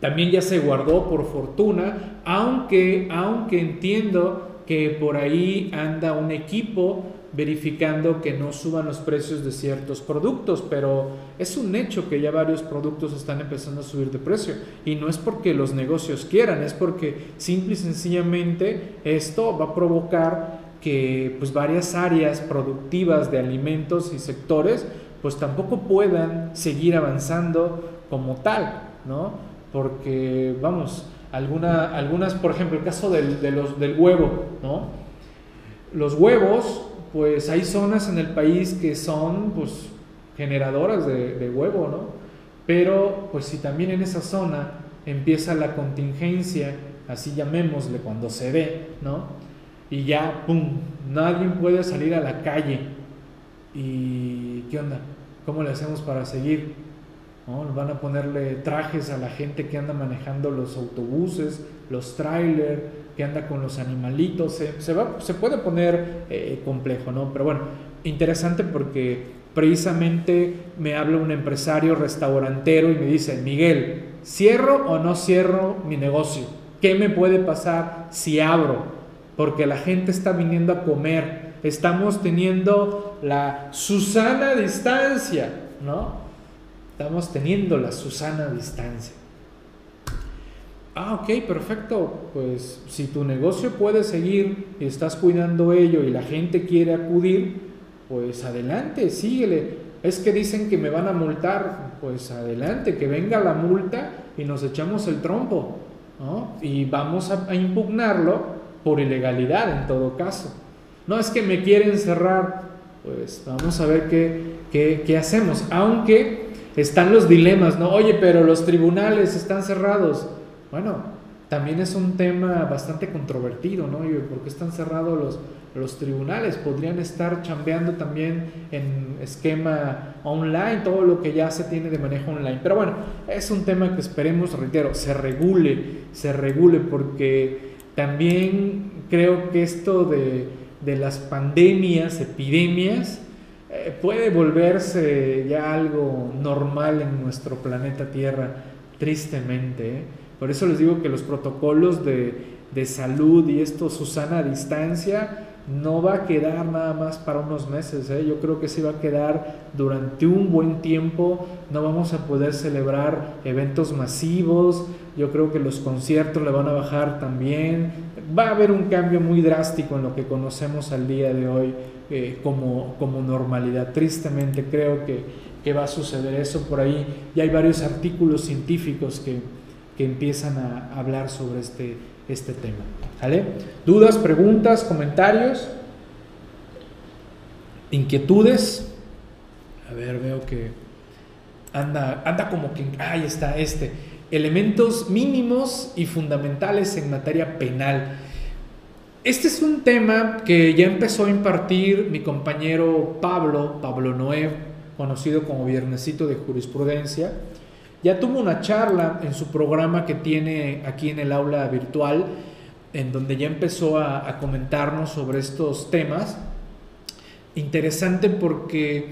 también ya se guardó por fortuna, aunque, aunque entiendo que por ahí anda un equipo verificando que no suban los precios de ciertos productos, pero es un hecho que ya varios productos están empezando a subir de precio y no es porque los negocios quieran, es porque simple y sencillamente esto va a provocar que pues varias áreas productivas de alimentos y sectores pues tampoco puedan seguir avanzando como tal, ¿no? Porque vamos, alguna, algunas, por ejemplo, el caso del, de del huevo, ¿no? Los huevos pues hay zonas en el país que son pues generadoras de, huevo, ¿no? Pero pues si también en esa zona empieza la contingencia, así llamémosle cuando se ve, ¿no? Y ya, ¡pum!, nadie puede salir a la calle. ¿Y qué onda? ¿Cómo le hacemos para seguir? Van a ponerle trajes a la gente que anda manejando los autobuses, los trailers, que anda con los animalitos, se, se, va, se puede poner eh, complejo, ¿no? Pero bueno, interesante porque precisamente me habla un empresario restaurantero y me dice, Miguel, ¿cierro o no cierro mi negocio? ¿Qué me puede pasar si abro? Porque la gente está viniendo a comer, estamos teniendo la Susana distancia, ¿no? Estamos teniendo la Susana distancia. Ah, ok, perfecto. Pues si tu negocio puede seguir y estás cuidando ello y la gente quiere acudir, pues adelante, síguele. Es que dicen que me van a multar, pues adelante, que venga la multa y nos echamos el trompo, ¿no? Y vamos a, impugnarlo por ilegalidad en todo caso. No es que me quieren cerrar, pues vamos a ver qué, qué, qué hacemos. Aunque están los dilemas, ¿no? Oye, pero los tribunales están cerrados bueno, también es un tema bastante controvertido, ¿no? ¿Por qué están cerrados los, tribunales? Podrían estar chambeando también en esquema online, todo lo que ya se tiene de manejo online. Pero bueno, es un tema que esperemos, reitero, se regule, se regule, porque también creo que esto de las pandemias, epidemias, eh, puede volverse ya algo normal en nuestro planeta Tierra, tristemente. ¿eh? Por eso les digo que los protocolos de, salud y esto, Susana, a distancia, no va a quedar nada más para unos meses. ¿eh? Yo creo que sí va a quedar durante un buen tiempo. No vamos a poder celebrar eventos masivos. Yo creo que los conciertos le van a bajar también. Va a haber un cambio muy drástico en lo que conocemos al día de hoy eh, como, como normalidad. Tristemente creo que, que va a suceder eso por ahí. Y hay varios artículos científicos que que empiezan a hablar sobre este, este tema. ¿Vale? ¿Dudas, preguntas, comentarios? ¿Inquietudes? A ver, veo que anda, anda como que... Ahí está este. Elementos mínimos y fundamentales en materia penal. Este es un tema que ya empezó a impartir mi compañero Pablo, Pablo Noé, conocido como Viernesito de Jurisprudencia ya tuvo una charla en su programa que tiene aquí en el aula virtual, en donde ya empezó a, comentarnos sobre estos temas. Interesante porque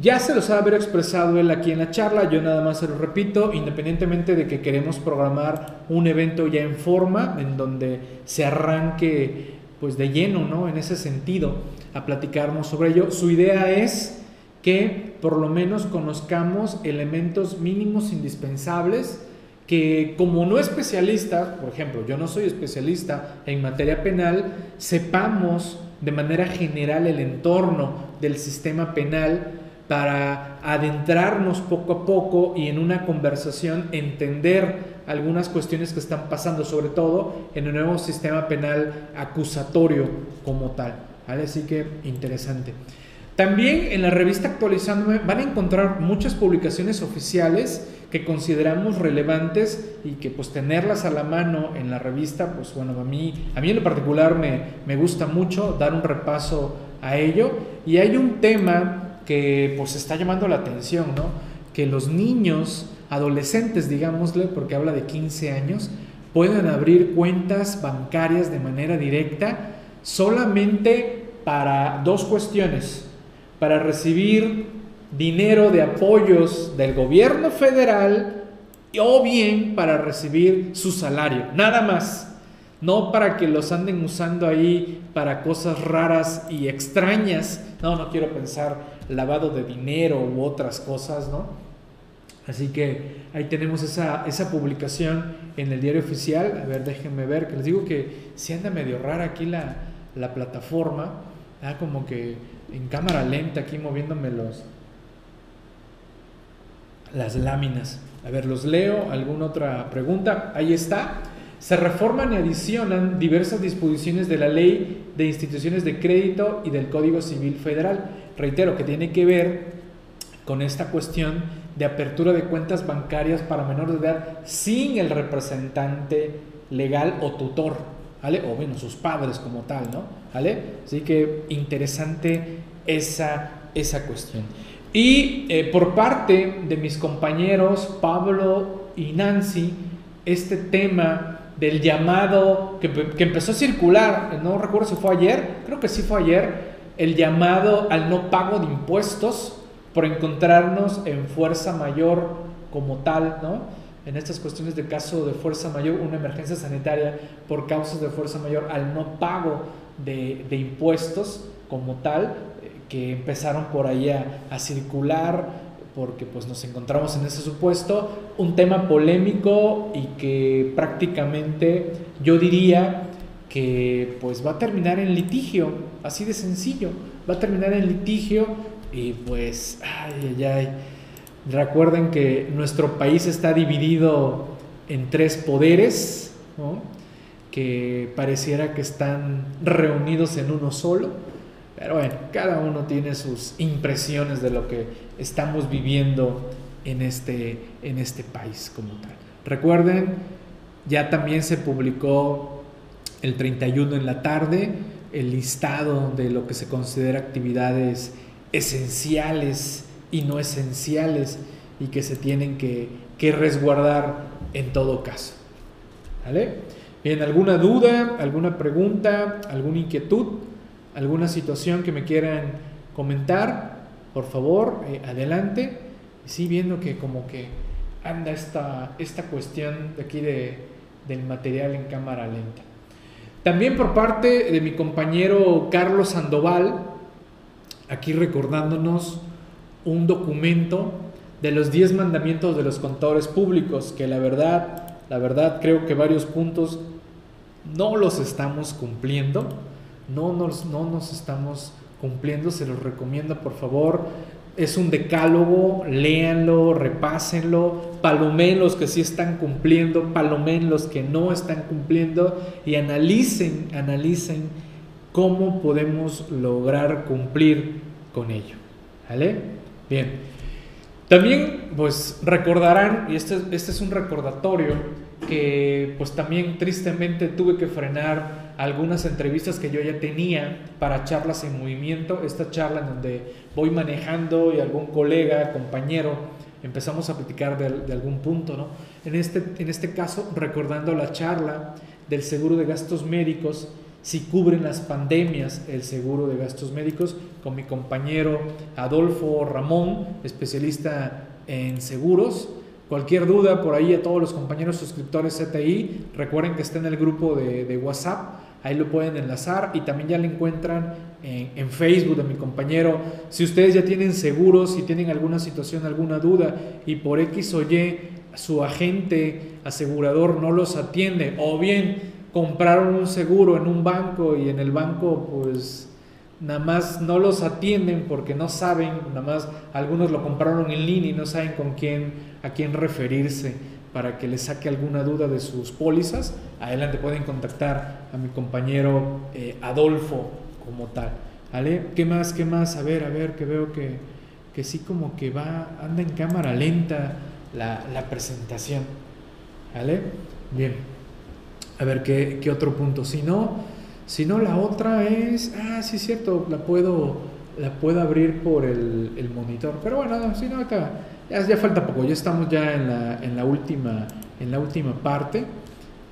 ya se los ha haber expresado él aquí en la charla, yo nada más se lo repito, independientemente de que queremos programar un evento ya en forma, en donde se arranque pues de lleno, ¿no? En ese sentido, a platicarnos sobre ello. Su idea es que por lo menos conozcamos elementos mínimos indispensables que como no especialistas, por ejemplo, yo no soy especialista en materia penal, sepamos de manera general el entorno del sistema penal para adentrarnos poco a poco y en una conversación entender algunas cuestiones que están pasando, sobre todo en el nuevo sistema penal acusatorio como tal. Así que interesante. También en la revista Actualizándome van a encontrar muchas publicaciones oficiales que consideramos relevantes y que pues tenerlas a la mano en la revista, pues bueno, a mí, a mí en lo particular me, me gusta mucho dar un repaso a ello. Y hay un tema que pues está llamando la atención, ¿no? Que los niños, adolescentes, digámosle, porque habla de 15 años, pueden abrir cuentas bancarias de manera directa solamente para dos cuestiones, para recibir dinero de apoyos del gobierno federal o bien para recibir su salario, nada más. No para que los anden usando ahí para cosas raras y extrañas. No, no quiero pensar lavado de dinero u otras cosas, ¿no? Así que ahí tenemos esa, esa publicación en el diario oficial. A ver, déjenme ver, que les digo que si anda medio rara aquí la, la plataforma. Ah, como que en cámara lenta aquí moviéndome los, las láminas. A ver, los leo. ¿Alguna otra pregunta? Ahí está. Se reforman y adicionan diversas disposiciones de la Ley de Instituciones de Crédito y del Código Civil Federal. Reitero que tiene que ver con esta cuestión de apertura de cuentas bancarias para menores de edad sin el representante legal o tutor, ¿vale? O bueno, sus padres como tal, ¿no? ¿Vale? Así que interesante esa, esa cuestión. Y eh, por parte de mis compañeros Pablo y Nancy, este tema del llamado que, que, empezó a circular, no recuerdo si fue ayer, creo que sí fue ayer, el llamado al no pago de impuestos por encontrarnos en fuerza mayor como tal, ¿no? En estas cuestiones de caso de fuerza mayor, una emergencia sanitaria por causas de fuerza mayor, al no pago de, de impuestos como tal, que empezaron por ahí a, circular porque pues nos encontramos en ese supuesto, un tema polémico y que prácticamente yo diría que pues va a terminar en litigio, así de sencillo, va a terminar en litigio y pues, ay, ay, ay, recuerden que nuestro país está dividido en tres poderes, que pareciera que están reunidos en uno solo. Pero bueno, cada uno tiene sus impresiones de lo que estamos viviendo en este, en este país como tal. Recuerden, ya también se publicó el 31 en la tarde el listado de lo que se considera actividades esenciales y no esenciales y que se tienen que, que resguardar en todo caso. ¿Vale? Bien, ¿alguna duda, alguna pregunta, alguna inquietud? alguna situación que me quieran comentar, por favor, eh, adelante. Sí, viendo que como que anda esta, esta cuestión de aquí de, del material en cámara lenta. También por parte de mi compañero Carlos Sandoval, aquí recordándonos un documento de los 10 mandamientos de los contadores públicos, que la verdad, la verdad creo que varios puntos no los estamos cumpliendo no nos, no nos estamos cumpliendo, se los recomiendo por favor. Es un decálogo, léanlo, repásenlo, palomen los que sí están cumpliendo, palomen los que no están cumpliendo y analicen, analicen cómo podemos lograr cumplir con ello. ¿Vale? Bien. También, pues recordarán, y este, este es un recordatorio, que pues también tristemente tuve que frenar algunas entrevistas que yo ya tenía para charlas en movimiento, esta charla en donde voy manejando y algún colega, compañero, empezamos a platicar de, algún punto, ¿no? En este, en este caso, recordando la charla del seguro de gastos médicos, si cubren las pandemias el seguro de gastos médicos, con mi compañero Adolfo Ramón, especialista en seguros, Cualquier duda por ahí a todos los compañeros suscriptores CTI, recuerden que está en el grupo de, WhatsApp, ahí lo pueden enlazar y también ya lo encuentran en, Facebook de mi compañero. Si ustedes ya tienen seguros, si tienen alguna situación, alguna duda y por X o Y su agente asegurador no los atiende o bien compraron un seguro en un banco y en el banco pues nada más no los atienden porque no saben, nada más algunos lo compraron en línea y no saben con quién a quién referirse para que les saque alguna duda de sus pólizas, adelante pueden contactar a mi compañero eh, Adolfo como tal. ¿Vale? ¿Qué más? ¿Qué más? A ver, a ver, que veo que, que sí como que va, anda en cámara lenta la, la presentación. ¿Vale? Bien. A ver, ¿qué, qué otro punto? Si no, si no, la otra es, ah, sí es cierto, la puedo, la puedo abrir por el, el monitor. Pero bueno, si no, acá ya, falta poco, ya estamos ya en la, en la, última, en la última parte.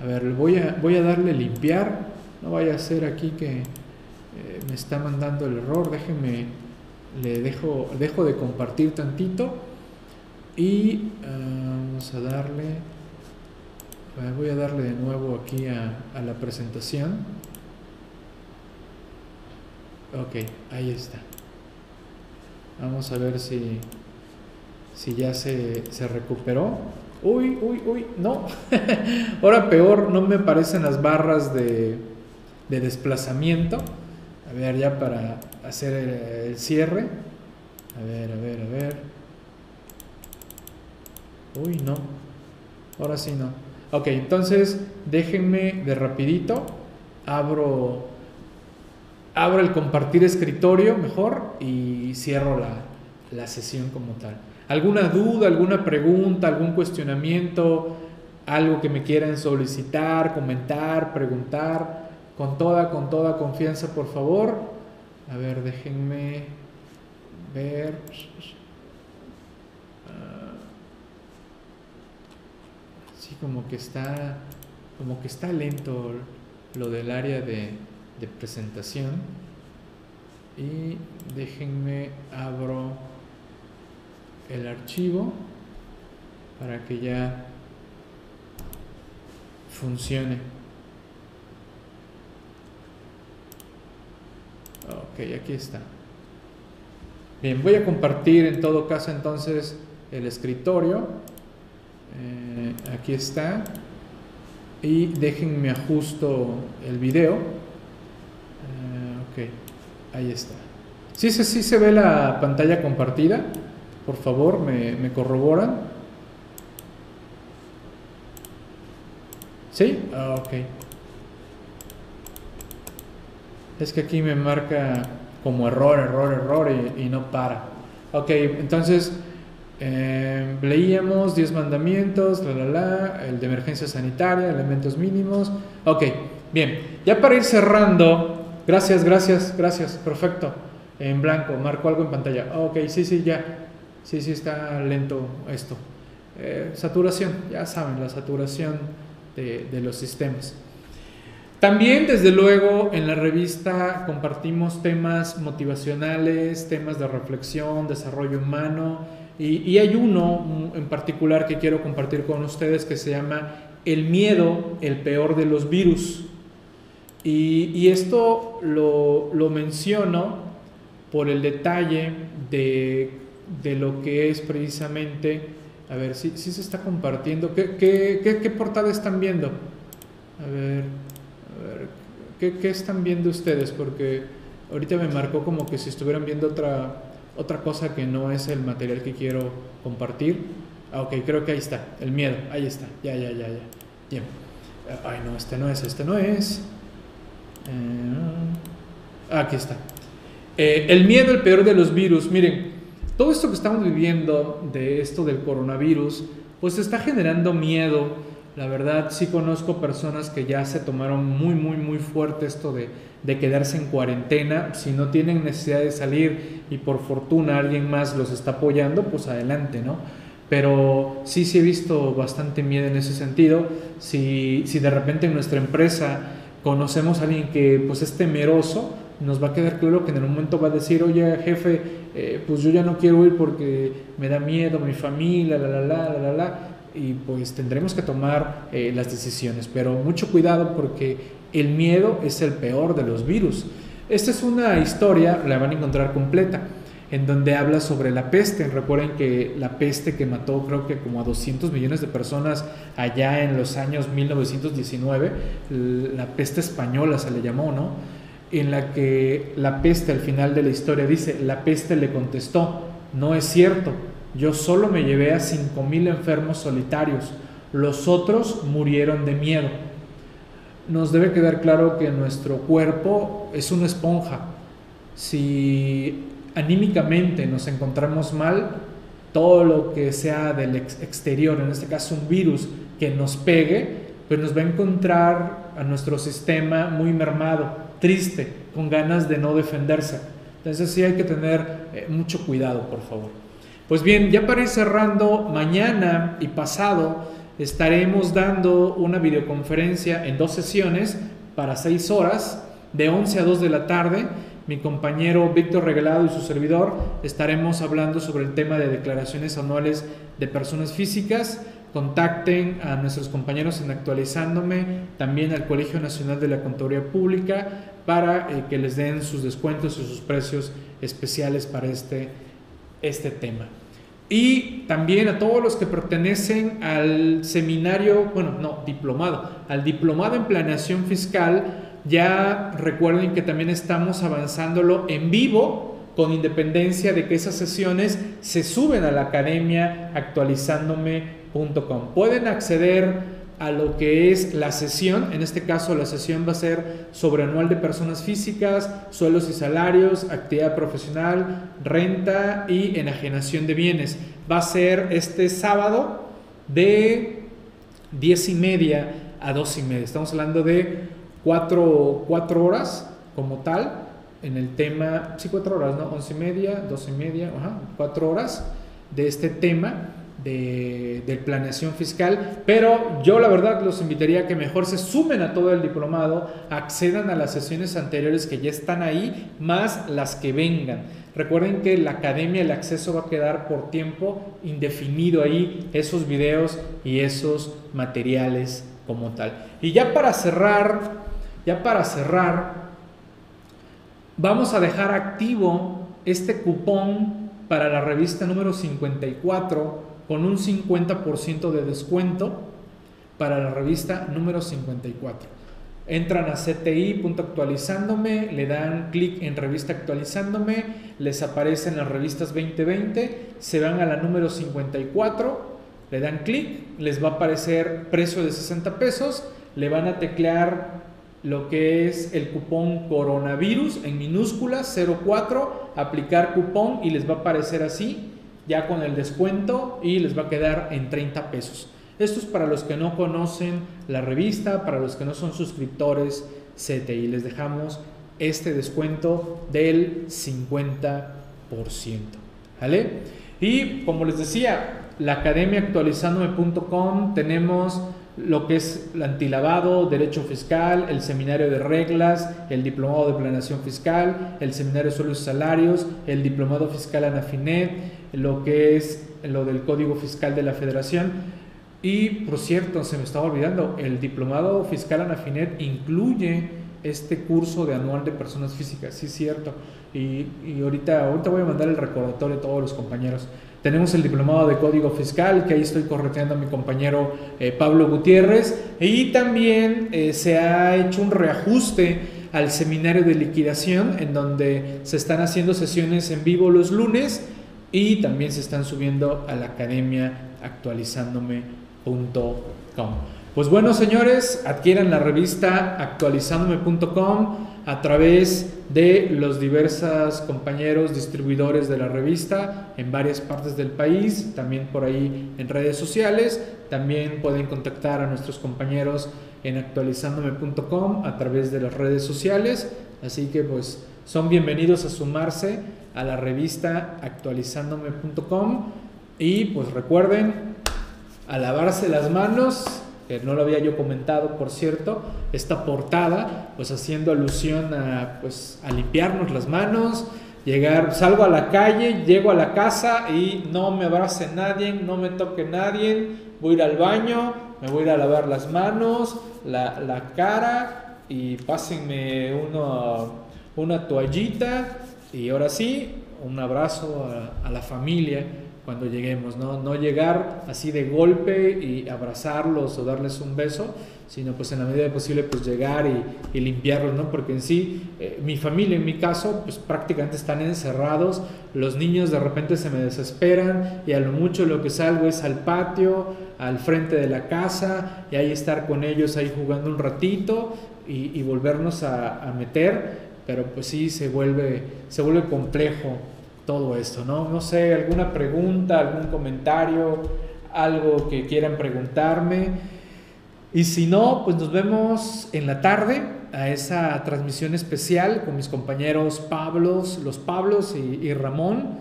A ver, voy a, voy a darle limpiar, no vaya a ser aquí que eh, me está mandando el error, déjenme, le dejo, dejo de compartir tantito y uh, vamos a darle, voy a darle de nuevo aquí a, a la presentación. Ok, ahí está. Vamos a ver si, si ya se, se recuperó. Uy, uy, uy, no. Ahora peor, no me aparecen las barras de, de desplazamiento. A ver, ya para hacer el, el cierre. A ver, a ver, a ver. Uy, no. Ahora sí no. Ok, entonces déjenme de rapidito. Abro, abro el compartir escritorio mejor y cierro la, la sesión como tal. ¿Alguna duda, alguna pregunta, algún cuestionamiento, algo que me quieran solicitar, comentar, preguntar? Con toda, con toda confianza, por favor. A ver, déjenme ver. Sí, como que está, como que está lento lo del área de, de presentación. Y déjenme abro el archivo para que ya funcione. Ok, aquí está. Bien, voy a compartir en todo caso entonces el escritorio. Eh, aquí está. Y déjenme ajusto el video. Eh, ok, ahí está. Sí, sí, se ve la pantalla compartida. Por favor, me, me corroboran. ¿Sí? Ah, ok. Es que aquí me marca como error, error, error y, no para. Ok, entonces eh, leíamos 10 mandamientos, la, la, la, el de emergencia sanitaria, elementos mínimos. Ok, bien. Ya para ir cerrando, gracias, gracias, gracias, perfecto. En blanco, marco algo en pantalla. Ok, sí, sí, ya. Sí, sí, está lento esto. Eh, saturación, ya saben, la saturación de, de, los sistemas. También, desde luego, en la revista compartimos temas motivacionales, temas de reflexión, desarrollo humano, y, y hay uno en particular que quiero compartir con ustedes que se llama El miedo, el peor de los virus. Y, y esto lo, lo menciono por el detalle de de lo que es precisamente, a ver, si, se está compartiendo, ¿Qué, qué, qué, portada están viendo? A ver, a ver ¿qué, ¿qué, están viendo ustedes? Porque ahorita me marcó como que si estuvieran viendo otra, otra cosa que no es el material que quiero compartir. Ah, ok, creo que ahí está, el miedo, ahí está, ya, ya, ya, ya. Bien. Ay, no, este no es, este no es. Eh, aquí está. Eh, el miedo, el peor de los virus. Miren, todo esto que estamos viviendo de esto del coronavirus, pues está generando miedo. La verdad, sí conozco personas que ya se tomaron muy, muy, muy fuerte esto de, de quedarse en cuarentena. Si no tienen necesidad de salir y por fortuna alguien más los está apoyando, pues adelante, ¿no? Pero sí, sí he visto bastante miedo en ese sentido. Si, si de repente en nuestra empresa conocemos a alguien que pues es temeroso, nos va a quedar claro que en el momento va a decir, oye jefe, eh, pues yo ya no quiero ir porque me da miedo mi familia, la, la, la, la, la, la, y pues tendremos que tomar eh, las decisiones, pero mucho cuidado porque el miedo es el peor de los virus. Esta es una historia, la van a encontrar completa, en donde habla sobre la peste. Recuerden que la peste que mató creo que como a 200 millones de personas allá en los años 1919, la peste española se le llamó, ¿no? En la que la peste al final de la historia dice, la peste le contestó, no es cierto, yo solo me llevé a 5.000 enfermos solitarios, los otros murieron de miedo. Nos debe quedar claro que nuestro cuerpo es una esponja. Si anímicamente nos encontramos mal, todo lo que sea del exterior, en este caso un virus que nos pegue, pues nos va a encontrar a nuestro sistema muy mermado, triste, con ganas de no defenderse. Entonces sí hay que tener eh, mucho cuidado, por favor. Pues bien, ya para ir cerrando, mañana y pasado estaremos dando una videoconferencia en dos sesiones para seis horas, de 11 a 2 de la tarde. Mi compañero Víctor Regalado y su servidor estaremos hablando sobre el tema de declaraciones anuales de personas físicas. Contacten a nuestros compañeros en Actualizándome, también al Colegio Nacional de la Contaduría Pública, para eh, que les den sus descuentos y sus precios especiales para este, este tema. Y también a todos los que pertenecen al seminario, bueno, no, diplomado, al diplomado en planeación fiscal, ya recuerden que también estamos avanzándolo en vivo, con independencia de que esas sesiones se suben a la academia actualizándome.com. Pueden acceder a lo que es la sesión, en este caso la sesión va a ser sobre anual de personas físicas, suelos y salarios, actividad profesional, renta y enajenación de bienes. Va a ser este sábado de 10 y media a 2 y media. Estamos hablando de cuatro, horas como tal en el tema, sí, cuatro horas, ¿no? Once y media, doce y media, ajá, cuatro horas de este tema de, planeación fiscal, pero yo la verdad los invitaría a que mejor se sumen a todo el diplomado, accedan a las sesiones anteriores que ya están ahí, más las que vengan. Recuerden que la academia, el acceso va a quedar por tiempo indefinido ahí, esos videos y esos materiales como tal. Y ya para cerrar, ya para cerrar, vamos a dejar activo este cupón para la revista número 54 con un 50% de descuento para la revista número 54. Entran a cti.actualizándome, le dan clic en revista actualizándome, les aparecen las revistas 2020, se van a la número 54, le dan clic, les va a aparecer precio de 60 pesos, le van a teclear lo que es el cupón coronavirus en minúsculas 04, aplicar cupón y les va a aparecer así, ya con el descuento y les va a quedar en 30 pesos. Esto es para los que no conocen la revista, para los que no son suscriptores CTI. Les dejamos este descuento del 50%. ¿Vale? Y como les decía, la academia actualizándome.com tenemos lo que es el antilavado, derecho fiscal, el seminario de reglas, el diplomado de planeación fiscal, el seminario de sueldos y salarios, el diplomado fiscal ANAFINET, lo que es lo del código fiscal de la federación. Y por cierto, se me estaba olvidando, el diplomado fiscal ANAFINET incluye este curso de anual de personas físicas, sí es cierto. Y, y ahorita, ahorita voy a mandar el recordatorio a todos los compañeros. Tenemos el diplomado de código fiscal, que ahí estoy correteando a mi compañero eh, Pablo Gutiérrez. Y también eh, se ha hecho un reajuste al seminario de liquidación, en donde se están haciendo sesiones en vivo los lunes y también se están subiendo a la academia actualizándome.com. Pues bueno, señores, adquieran la revista actualizándome.com a través de los diversos compañeros distribuidores de la revista en varias partes del país, también por ahí en redes sociales. También pueden contactar a nuestros compañeros en actualizándome.com a través de las redes sociales. Así que pues son bienvenidos a sumarse a la revista actualizándome.com y pues recuerden a lavarse las manos que no lo había yo comentado, por cierto, esta portada, pues haciendo alusión a, pues, a limpiarnos las manos, llegar, salgo a la calle, llego a la casa y no me abrace nadie, no me toque nadie, voy a ir al baño, me voy a ir a lavar las manos, la, cara y pásenme uno, una toallita y ahora sí, un abrazo a la familia cuando lleguemos, ¿no? No llegar así de golpe y abrazarlos o darles un beso, sino pues en la medida posible pues llegar y, limpiarlos, ¿no? Porque en sí, eh, mi familia en mi caso, pues prácticamente están encerrados, los niños de repente se me desesperan y a lo mucho lo que salgo es al patio, al frente de la casa y ahí estar con ellos ahí jugando un ratito y, volvernos a meter, pero pues sí se vuelve, se vuelve complejo todo esto, ¿no? No sé, alguna pregunta, algún comentario, algo que quieran preguntarme. Y si no, pues nos vemos en la tarde a esa transmisión especial con mis compañeros Pablos, los Pablos y, Ramón,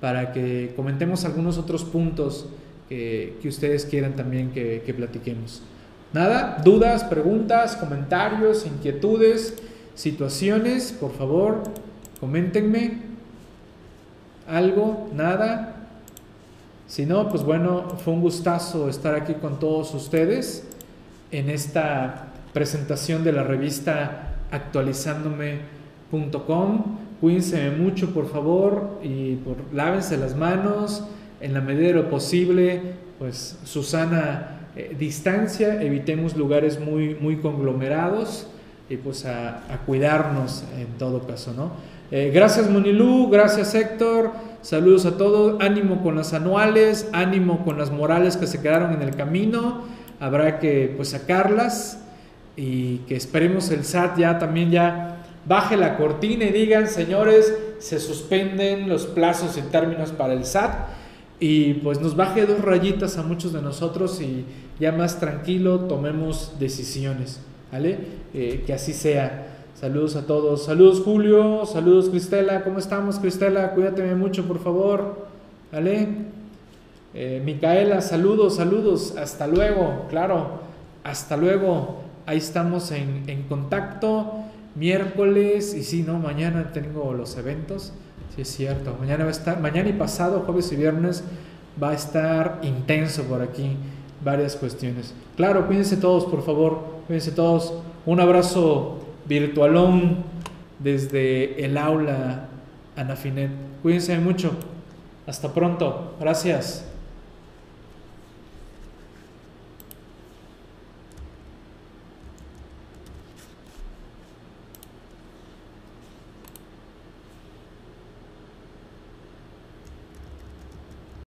para que comentemos algunos otros puntos que, ustedes quieran también que, que platiquemos. Nada, dudas, preguntas, comentarios, inquietudes, situaciones, por favor, coméntenme algo, nada. Si no, pues bueno, fue un gustazo estar aquí con todos ustedes en esta presentación de la revista actualizándome.com. Cuídense mucho, por favor, y por, lávense las manos en la medida de lo posible, pues Susana, eh, distancia, evitemos lugares muy, muy conglomerados y pues a, cuidarnos en todo caso, ¿no? Eh, gracias Monilú, gracias Héctor, saludos a todos, ánimo con las anuales, ánimo con las morales que se quedaron en el camino, habrá que pues sacarlas y que esperemos el SAT ya también ya baje la cortina y digan, señores, se suspenden los plazos y términos para el SAT y pues nos baje dos rayitas a muchos de nosotros y ya más tranquilo tomemos decisiones, ¿vale? Eh, que así sea. Saludos a todos. Saludos Julio, saludos Cristela. ¿Cómo estamos Cristela? Cuídate mucho por favor. ¿Vale? Eh, Micaela, saludos, saludos. Hasta luego, claro. Hasta luego. Ahí estamos en, en contacto. Miércoles y sí, no, mañana tengo los eventos. Sí, es cierto. Mañana va a estar, mañana y pasado, jueves y viernes, va a estar intenso por aquí. Varias cuestiones. Claro, cuídense todos, por favor. Cuídense todos. Un abrazo virtualón desde el aula Anafinet. Cuídense mucho. Hasta pronto. Gracias.